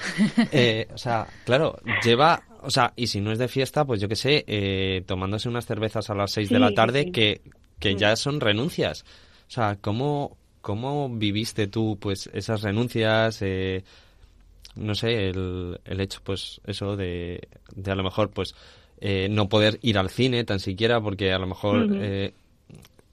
eh, o sea, claro, lleva, o sea, y si no es de fiesta, pues yo qué sé, eh, tomándose unas cervezas a las 6 Sí, de la tarde sí. que, que ya son renuncias. O sea, ¿cómo, cómo viviste tú, pues, esas renuncias? Eh, no sé, el, el hecho, pues, eso de, de a lo mejor, pues, eh, no poder ir al cine tan siquiera porque a lo mejor, eh,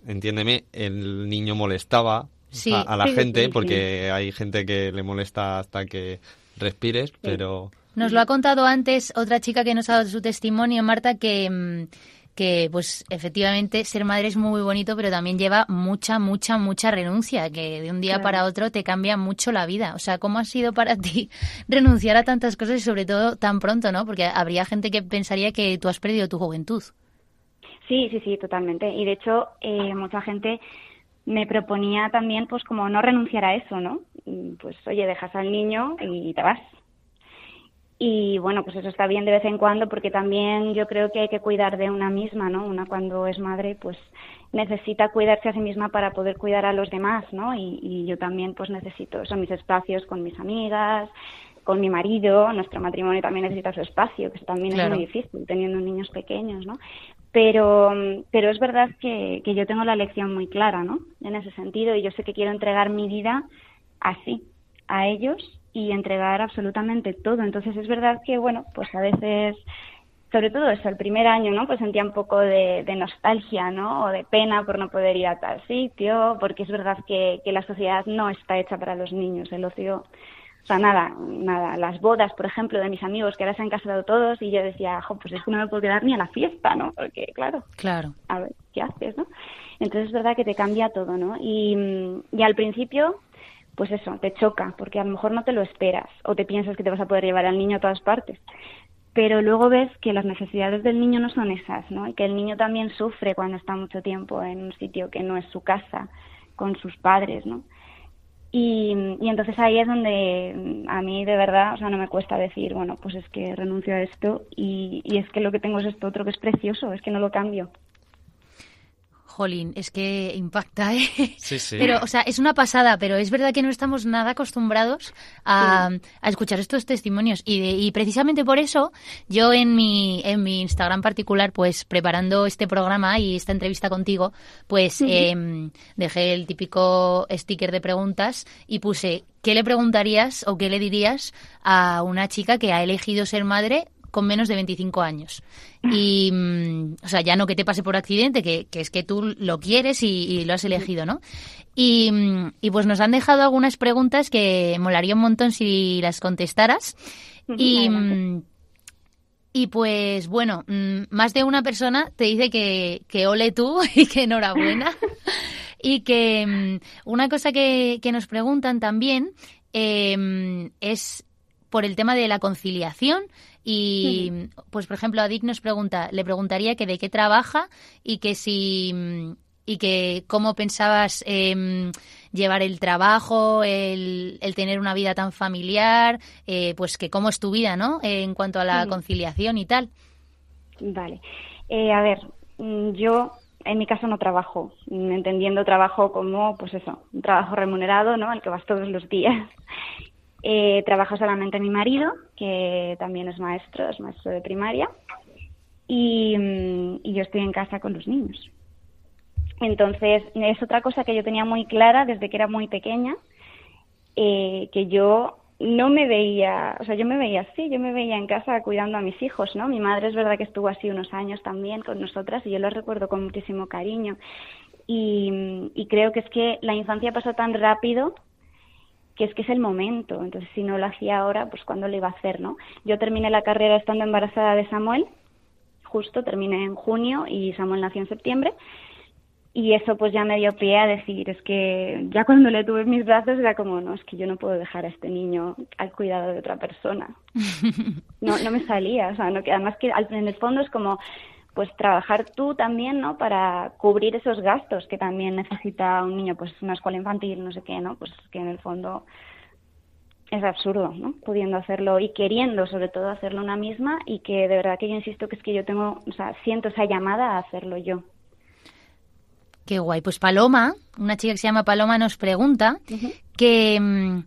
entiéndeme, el niño molestaba Sí. a, a la Sí, gente sí. porque hay gente que le molesta hasta que respires, pero... Nos lo ha contado antes otra chica que nos ha dado su testimonio, Marta, que, mm, que pues efectivamente ser madre es muy bonito, pero también lleva mucha, mucha, mucha renuncia, que de un día Claro. para otro te cambia mucho la vida. O sea, ¿cómo ha sido para [LAUGHS] ti renunciar a tantas cosas y sobre todo tan pronto, no? Porque habría gente que pensaría que tú has perdido tu juventud. Sí, sí, sí, totalmente. Y de hecho, eh, mucha gente me proponía también, pues, como no renunciar a eso, ¿no? Pues, oye, dejas al niño y te vas. Y bueno, pues eso está bien de vez en cuando porque también yo creo que hay que cuidar de una misma, ¿no? Una cuando es madre, pues necesita cuidarse a sí misma para poder cuidar a los demás, ¿no? Y, y yo también, pues necesito eso, mis espacios con mis amigas, con mi marido, nuestro matrimonio también necesita su espacio, que eso también Claro. es muy difícil teniendo niños pequeños, ¿no? Pero, pero es verdad que, que yo tengo la lección muy clara, ¿no? En ese sentido, y yo sé que quiero entregar mi vida así, a ellos y entregar absolutamente todo. Entonces es verdad que, bueno, pues a veces, sobre todo eso, el primer año, ¿no? Pues sentía un poco de, de nostalgia, ¿no? O de pena por no poder ir a tal sitio, porque es verdad que, que la sociedad no está hecha para los niños, el ocio o sea, nada, nada. Las bodas, por ejemplo, de mis amigos que ahora se han casado todos y yo decía, jo, pues es que no me puedo quedar ni a la fiesta, ¿no? Porque, claro, Claro. a ver, ¿qué haces, no? Entonces es verdad que te cambia todo, ¿no? Y, y al principio, pues eso, te choca, porque a lo mejor no te lo esperas o te piensas que te vas a poder llevar al niño a todas partes. Pero luego ves que las necesidades del niño no son esas, ¿no? Y que el niño también sufre cuando está mucho tiempo en un sitio que no es su casa, con sus padres, ¿no? Y, y entonces ahí es donde a mí de verdad, o sea, no me cuesta decir, bueno, pues es que renuncio a esto y, y es que lo que tengo es esto otro que es precioso, es que no lo cambio. Jolín, es que impacta, ¿eh? Sí, sí. Pero, o sea, es una pasada, pero es verdad que no estamos nada acostumbrados a, a escuchar estos testimonios. Y, de- y precisamente por eso, yo en mi, en mi Instagram particular, pues preparando este programa y esta entrevista contigo, pues em, dejé el típico sticker de preguntas y puse, ¿qué le preguntarías o qué le dirías a una chica que ha elegido ser madre con menos de 25 años. Y, mm, o sea, ya no que te pase por accidente, que, que es que tú lo quieres y, lo has elegido, ¿no? Y, mm, y, pues nos han dejado algunas preguntas que molaría un montón si las contestaras. Y, mm, y pues bueno, más de una persona te dice que, que ole tú [LAUGHS] y que enhorabuena. [LAUGHS] y que una cosa que, que nos preguntan también eh, es por el tema de la conciliación y pues por ejemplo Adik nos pregunta le preguntaría que de qué trabaja y que si y que cómo pensabas eh, llevar el trabajo, el, el, tener una vida tan familiar, eh, pues que cómo es tu vida, ¿no? en cuanto a la conciliación y tal. Vale. Eh, a ver, mm, yo en mi caso no trabajo, entendiendo trabajo como, pues eso, un trabajo remunerado, ¿no? Al que vas todos los días. Eh, trabaja solamente mi marido, que también es maestro, es maestro de primaria, y, mm, y, yo estoy en casa con los niños. Entonces, es otra cosa que yo tenía muy clara desde que era muy pequeña, eh, que yo no me veía, o sea, yo me veía así, yo me veía en casa cuidando a mis hijos, ¿no? Mi madre es verdad que estuvo así unos años también con nosotras y yo lo recuerdo con muchísimo cariño. Y, y creo que es que la infancia pasó tan rápido que es que es el momento. Entonces, si no lo hacía ahora, pues cuándo lo iba a hacer, ¿no? Yo terminé la carrera estando embarazada de Samuel, justo terminé en junio y Samuel nació en septiembre. Y eso pues ya me dio pie a decir, es que ya cuando le tuve en mis brazos era como, no, es que yo no puedo dejar a este niño al cuidado de otra persona. [LAUGHS] No, no me salía, o sea, no, que además que en el fondo es como, pues trabajar tú también, ¿no? Para cubrir esos gastos que también necesita un niño, pues una escuela infantil, no sé qué, ¿no? Pues que en el fondo es absurdo, ¿no? Pudiendo hacerlo y queriendo sobre todo hacerlo una misma y que de verdad que yo insisto que es que yo tengo, o sea, siento esa llamada a hacerlo yo. Qué guay. Pues Paloma, una chica que se llama Paloma, nos pregunta que, mm,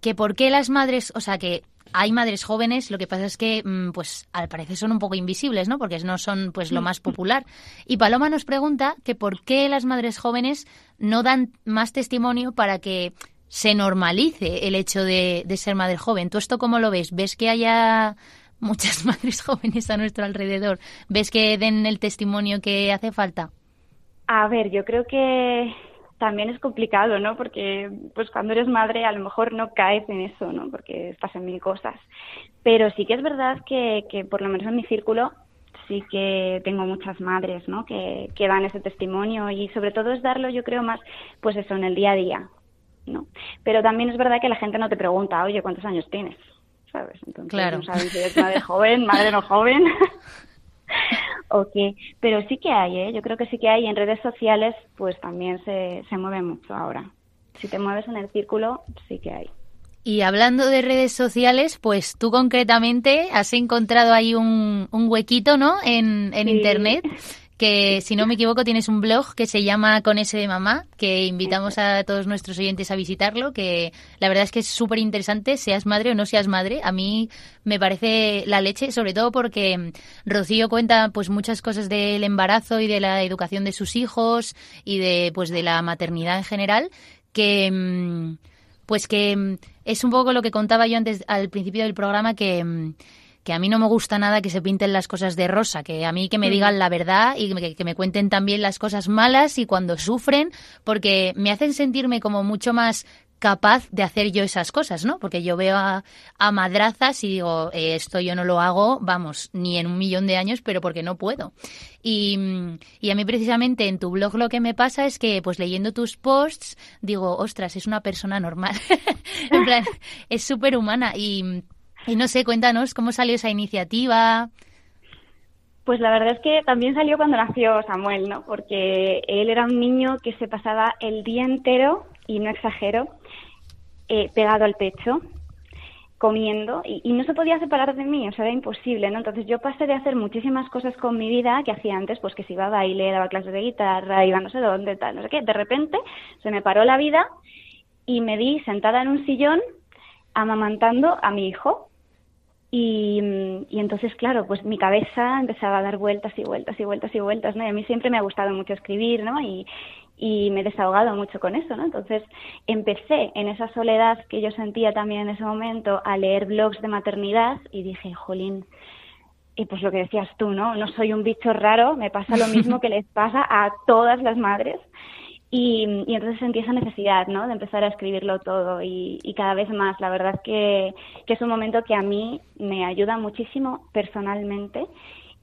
que por qué las madres, o sea, que hay madres jóvenes, lo que pasa es que, mm, pues, al parecer son un poco invisibles, ¿no? Porque no son, pues, lo más popular. Y Paloma nos pregunta que por qué las madres jóvenes no dan más testimonio para que se normalice el hecho de, ser madre joven. ¿Tú esto cómo lo ves? ¿Ves que haya muchas [LAUGHS] madres jóvenes a nuestro alrededor? ¿Ves que den el testimonio que hace falta? A ver, yo creo que también es complicado, ¿no? Porque pues cuando eres madre a lo mejor no caes en eso, ¿no? Porque pasan mil cosas. Pero sí que es verdad que, que por lo menos en mi círculo sí que tengo muchas madres, ¿no? Que, que dan ese testimonio y sobre todo es darlo, yo creo, más, pues eso, en el día a día, ¿no? Pero también es verdad que la gente no te pregunta, oye, ¿cuántos años tienes? ¿Sabes? Entonces claro. no sabes si eres madre joven, madre no joven. [LAUGHS] [LAUGHS] Ok, pero sí que hay, ¿eh? yo creo que sí que hay. En redes sociales, pues también se, se mueve mucho ahora. Si te mueves en el círculo, sí que hay. Y hablando de redes sociales, pues tú concretamente has encontrado ahí un, un huequito, ¿no? En, en Internet [LAUGHS] que si no me equivoco tienes un blog que se llama Con ese de mamá, que invitamos a todos nuestros oyentes a visitarlo, que la verdad es que es súper interesante, seas madre o no seas madre. A mí me parece la leche, sobre todo porque Rocío cuenta pues muchas cosas del embarazo y de la educación de sus hijos y de pues de la maternidad en general, que mm, pues que mm, es un poco lo que contaba yo antes al principio del programa que mm, que a mí no me gusta nada que se pinten las cosas de rosa, que a mí que me mm. digan la verdad y que, me cuenten también las cosas malas y cuando sufren, porque me hacen sentirme como mucho más capaz de hacer yo esas cosas, ¿no? Porque yo veo a, madrazas y digo, eh, esto yo no lo hago, vamos, ni en un millón de años, pero porque no puedo. Y, y, a mí precisamente en tu blog lo que me pasa es que, pues leyendo tus posts, digo, ostras, es una persona normal. [LAUGHS] en plan, es súper humana y y no sé, cuéntanos cómo salió esa iniciativa. Pues la verdad es que también salió cuando nació Samuel, ¿no? Porque él era un niño que se pasaba el día entero, y no exagero, eh, pegado al pecho, comiendo, y, no se podía separar de mí, o sea, era imposible, ¿no? Entonces yo pasé de hacer muchísimas cosas con mi vida que hacía antes, pues que si iba a baile, daba clases de guitarra, iba no sé dónde, tal, no sé qué. De repente se me paró la vida y me di sentada en un sillón amamantando a mi hijo y, y, entonces, claro, pues mi cabeza empezaba a dar vueltas y vueltas y vueltas y vueltas, ¿no? Y a mí siempre me ha gustado mucho escribir, ¿no? Y, y me he desahogado mucho con eso, ¿no? Entonces empecé en esa soledad que yo sentía también en ese momento a leer blogs de maternidad y dije, jolín, y pues lo que decías tú, ¿no? No soy un bicho raro, me pasa lo mismo [LAUGHS] que les pasa a todas las madres. Y, entonces sentí esa necesidad, ¿no? De empezar a escribirlo todo y, cada vez más. La verdad que, es un momento que a mí me ayuda muchísimo personalmente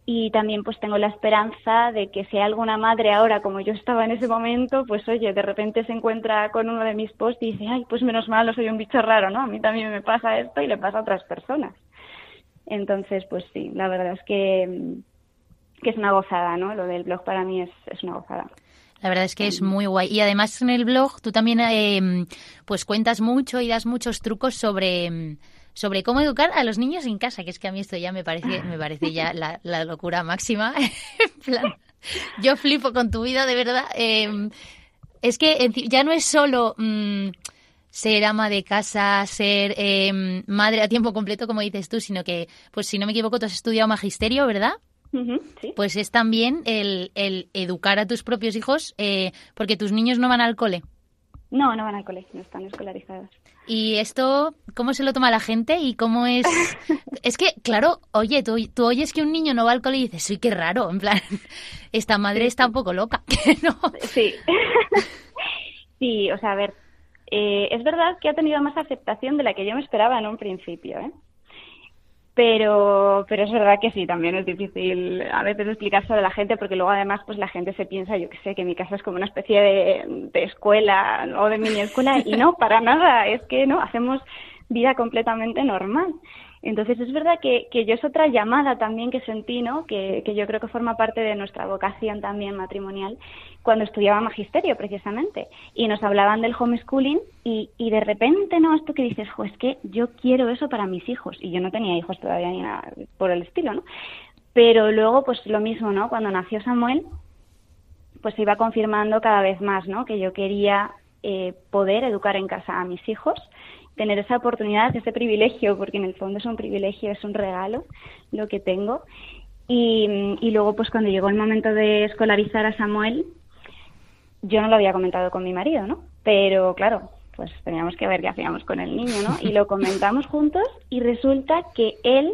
y también pues tengo la esperanza de que si alguna madre ahora como yo estaba en ese momento, pues oye, de repente se encuentra con uno de mis posts y dice, ay, pues menos mal, no soy un bicho raro, ¿no? A mí también me pasa esto y le pasa a otras personas. Entonces, pues sí, la verdad es que, que es una gozada, ¿no? Lo del blog para mí es, es una gozada. La verdad es que es muy guay. Y además en el blog tú también eh, pues cuentas mucho y das muchos trucos sobre, sobre cómo educar a los niños en casa, que es que a mí esto ya me parece, me parece ya la, locura máxima. [LAUGHS] yo flipo con tu vida, de verdad. Em, es que ya no es solo mm, ser ama de casa, ser em, madre a tiempo completo, como dices tú, sino que, pues si no me equivoco, tú has estudiado magisterio, ¿verdad? Pues es también el, el, educar a tus propios hijos, eh, porque tus niños no van al cole. No, no van al cole, no están escolarizados. ¿Y esto cómo se lo toma la gente y cómo es...? [LAUGHS] es que, claro, oye, tú, tú oyes que un niño no va al cole y dices, uy, qué raro, en plan, [LAUGHS] esta madre está un poco loca, [LAUGHS] ¿no? Sí. sí, o sea, a ver, eh, es verdad que ha tenido más aceptación de la que yo me esperaba en un principio, ¿eh? Pero, pero es verdad que sí, también es difícil a veces explicarse a la gente porque luego además pues la gente se piensa, yo que sé, que mi casa es como una especie de, de escuela o de mini escuela y no, para nada, es que no, hacemos vida completamente normal. Entonces es verdad que, que yo es otra llamada también que sentí, ¿no? Que, que yo creo que forma parte de nuestra vocación también matrimonial cuando estudiaba magisterio precisamente y nos hablaban del homeschooling y, y de repente, ¿no? Esto que dices, jo, es que yo quiero eso para mis hijos y yo no tenía hijos todavía ni nada por el estilo, ¿no? Pero luego, pues lo mismo, ¿no? Cuando nació Samuel, pues se iba confirmando cada vez más, ¿no? Que yo quería eh, poder educar en casa a mis hijos tener esa oportunidad, ese privilegio, porque en el fondo es un privilegio, es un regalo lo que tengo. Y, y luego, pues cuando llegó el momento de escolarizar a Samuel, yo no lo había comentado con mi marido, ¿no? Pero claro, pues teníamos que ver qué hacíamos con el niño, ¿no? Y lo comentamos juntos y resulta que él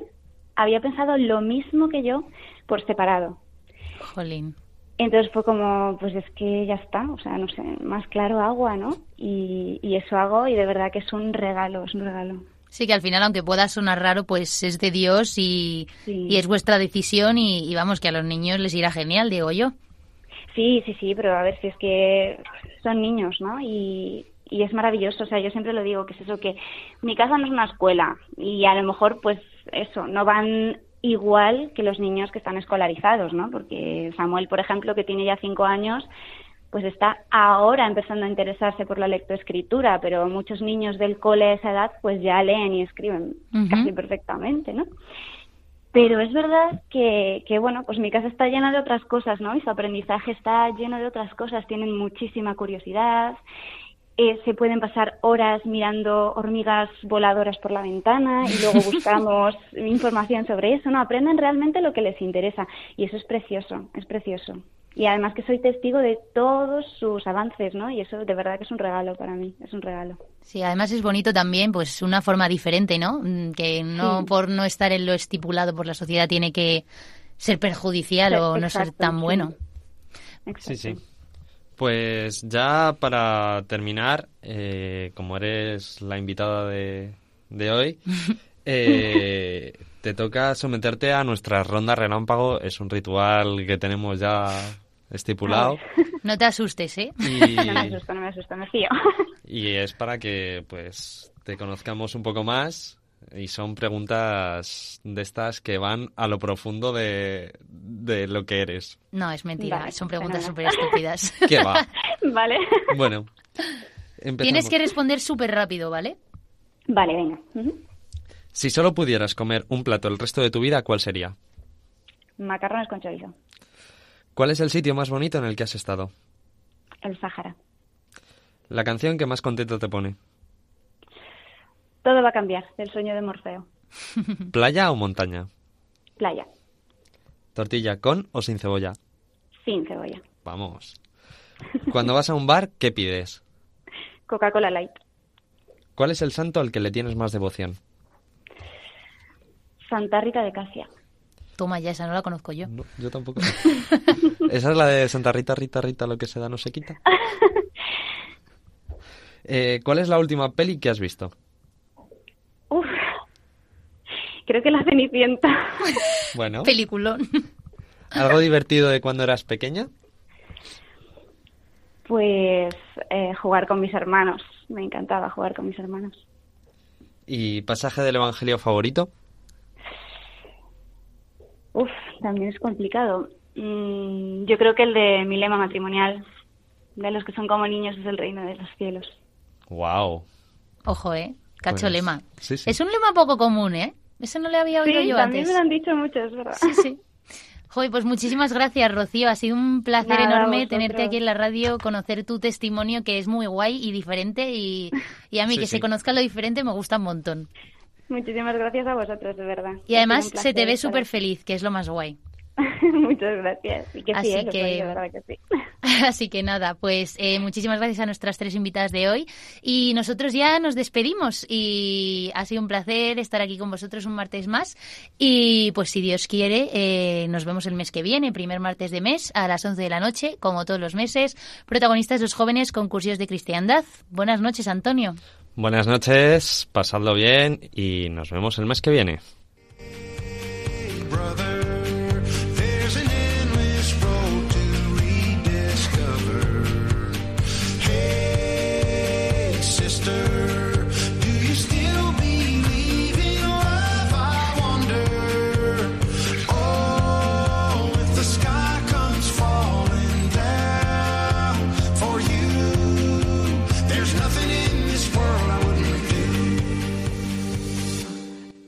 había pensado lo mismo que yo por separado. Jolín. Entonces fue como, pues es que ya está, o sea, no sé, más claro agua, ¿no? Y, eso hago y de verdad que es un regalo, es un regalo. Sí, que al final, aunque pueda sonar raro, pues es de Dios y, es vuestra decisión y, vamos, que a los niños les irá genial, digo yo. Sí, sí, sí, pero a ver si es que son niños, ¿no? Y, y es maravilloso, o sea, yo siempre lo digo, que es eso, que mi casa no es una escuela y a lo mejor, pues eso, no van igual que los niños que están escolarizados, ¿no? Porque Samuel, por ejemplo, que tiene ya cinco años, pues está ahora empezando a interesarse por la lectoescritura, pero muchos niños del cole a esa edad pues ya leen y escriben casi perfectamente, ¿no? Pero es verdad que, que, bueno, pues mi casa está llena de otras cosas, ¿no? Y su aprendizaje está lleno de otras cosas, tienen muchísima curiosidad, eh, se pueden pasar horas mirando hormigas voladoras por la ventana y luego [LAUGHS] buscamos información sobre eso, ¿no? Aprenden realmente lo que les interesa y eso es precioso, es precioso. Y además que soy testigo de todos sus avances, ¿no? Y eso de verdad que es un regalo para mí, es un regalo. Sí, además es bonito también, pues una forma diferente, ¿no? Mm, que no por no estar en lo estipulado por la sociedad tiene que ser perjudicial o no ser tan bueno. Sí, sí. Pues ya para terminar, eh, como eres la invitada de, hoy, [LAUGHS] eh, te toca someterte a nuestra ronda relámpago. Es un ritual que tenemos ya estipulado. No te asustes, ¿eh? Y... [LAUGHS] No me asusto, no me asusto, me fío. Y es para que pues te conozcamos un poco más y son preguntas de estas que van a lo profundo de, lo que eres. No, es mentira, son preguntas súper estúpidas. [LAUGHS] ¿Qué va? [LAUGHS] Vale. Bueno, Tienes que responder súper rápido, ¿vale? Vale, venga. Si solo pudieras comer un plato el resto de tu vida, ¿cuál sería? Macarrones con chorizo. ¿Cuál es el sitio más bonito en el que has estado? El Sáhara. ¿La canción que más contento te pone? Todo va a cambiar, el sueño de Morfeo. [LAUGHS] ¿Playa o montaña? Playa. ¿Tortilla con o sin cebolla? Sin cebolla. Vamos. Cuando vas a un bar, ¿qué pides? Coca-Cola Light. ¿Cuál es el santo al que le tienes más devoción? Santa Rita de Casia. Toma ya, esa no la conozco yo. No, yo tampoco. [LAUGHS] Esa es la de Santa Rita, Rita, Rita, lo que se da no se quita. [LAUGHS] Eh, ¿Cuál es la última peli que has visto? Uf. Creo que la Cenicienta. [LAUGHS] Bueno, Peliculón. ¿algo divertido de cuando eras pequeña? Pues eh, jugar con mis hermanos. Me encantaba jugar con mis hermanos. ¿Y pasaje del Evangelio favorito? Uf, también es complicado. Mm, yo creo que el de mi lema matrimonial, de los que son como niños, es el reino de los cielos. Wow. Ojo, ¿eh? Cacho Pues, lema. sí, sí. Es un lema poco común, ¿eh? Ese no le había oído Sí, yo también antes. me lo han dicho mucho, es verdad. Sí, sí. Joder, pues muchísimas gracias, Rocío. Ha sido un placer Nada, enorme tenerte aquí en la radio, conocer tu testimonio, que es muy guay y diferente. Y, y a mí, Sí, que sí. se conozca lo diferente, me gusta un montón. Muchísimas gracias a vosotros, de verdad. Y además se te ve súper feliz, que es lo más guay. [LAUGHS] Muchas gracias. Y que Así sí, eh, lo que- soy, de verdad que sí. [LAUGHS] Así que nada, pues eh, muchísimas gracias a nuestras tres invitadas de hoy. Y nosotros ya nos despedimos. Y ha sido un placer estar aquí con vosotros un martes más. Y pues si Dios quiere, eh, nos vemos el mes que viene, primer martes de mes, a las 11 de la noche, como todos los meses. Protagonistas los jóvenes concursos de cristiandad. Buenas noches, Antonio. Buenas noches, pasadlo bien y nos vemos el mes que viene. brother.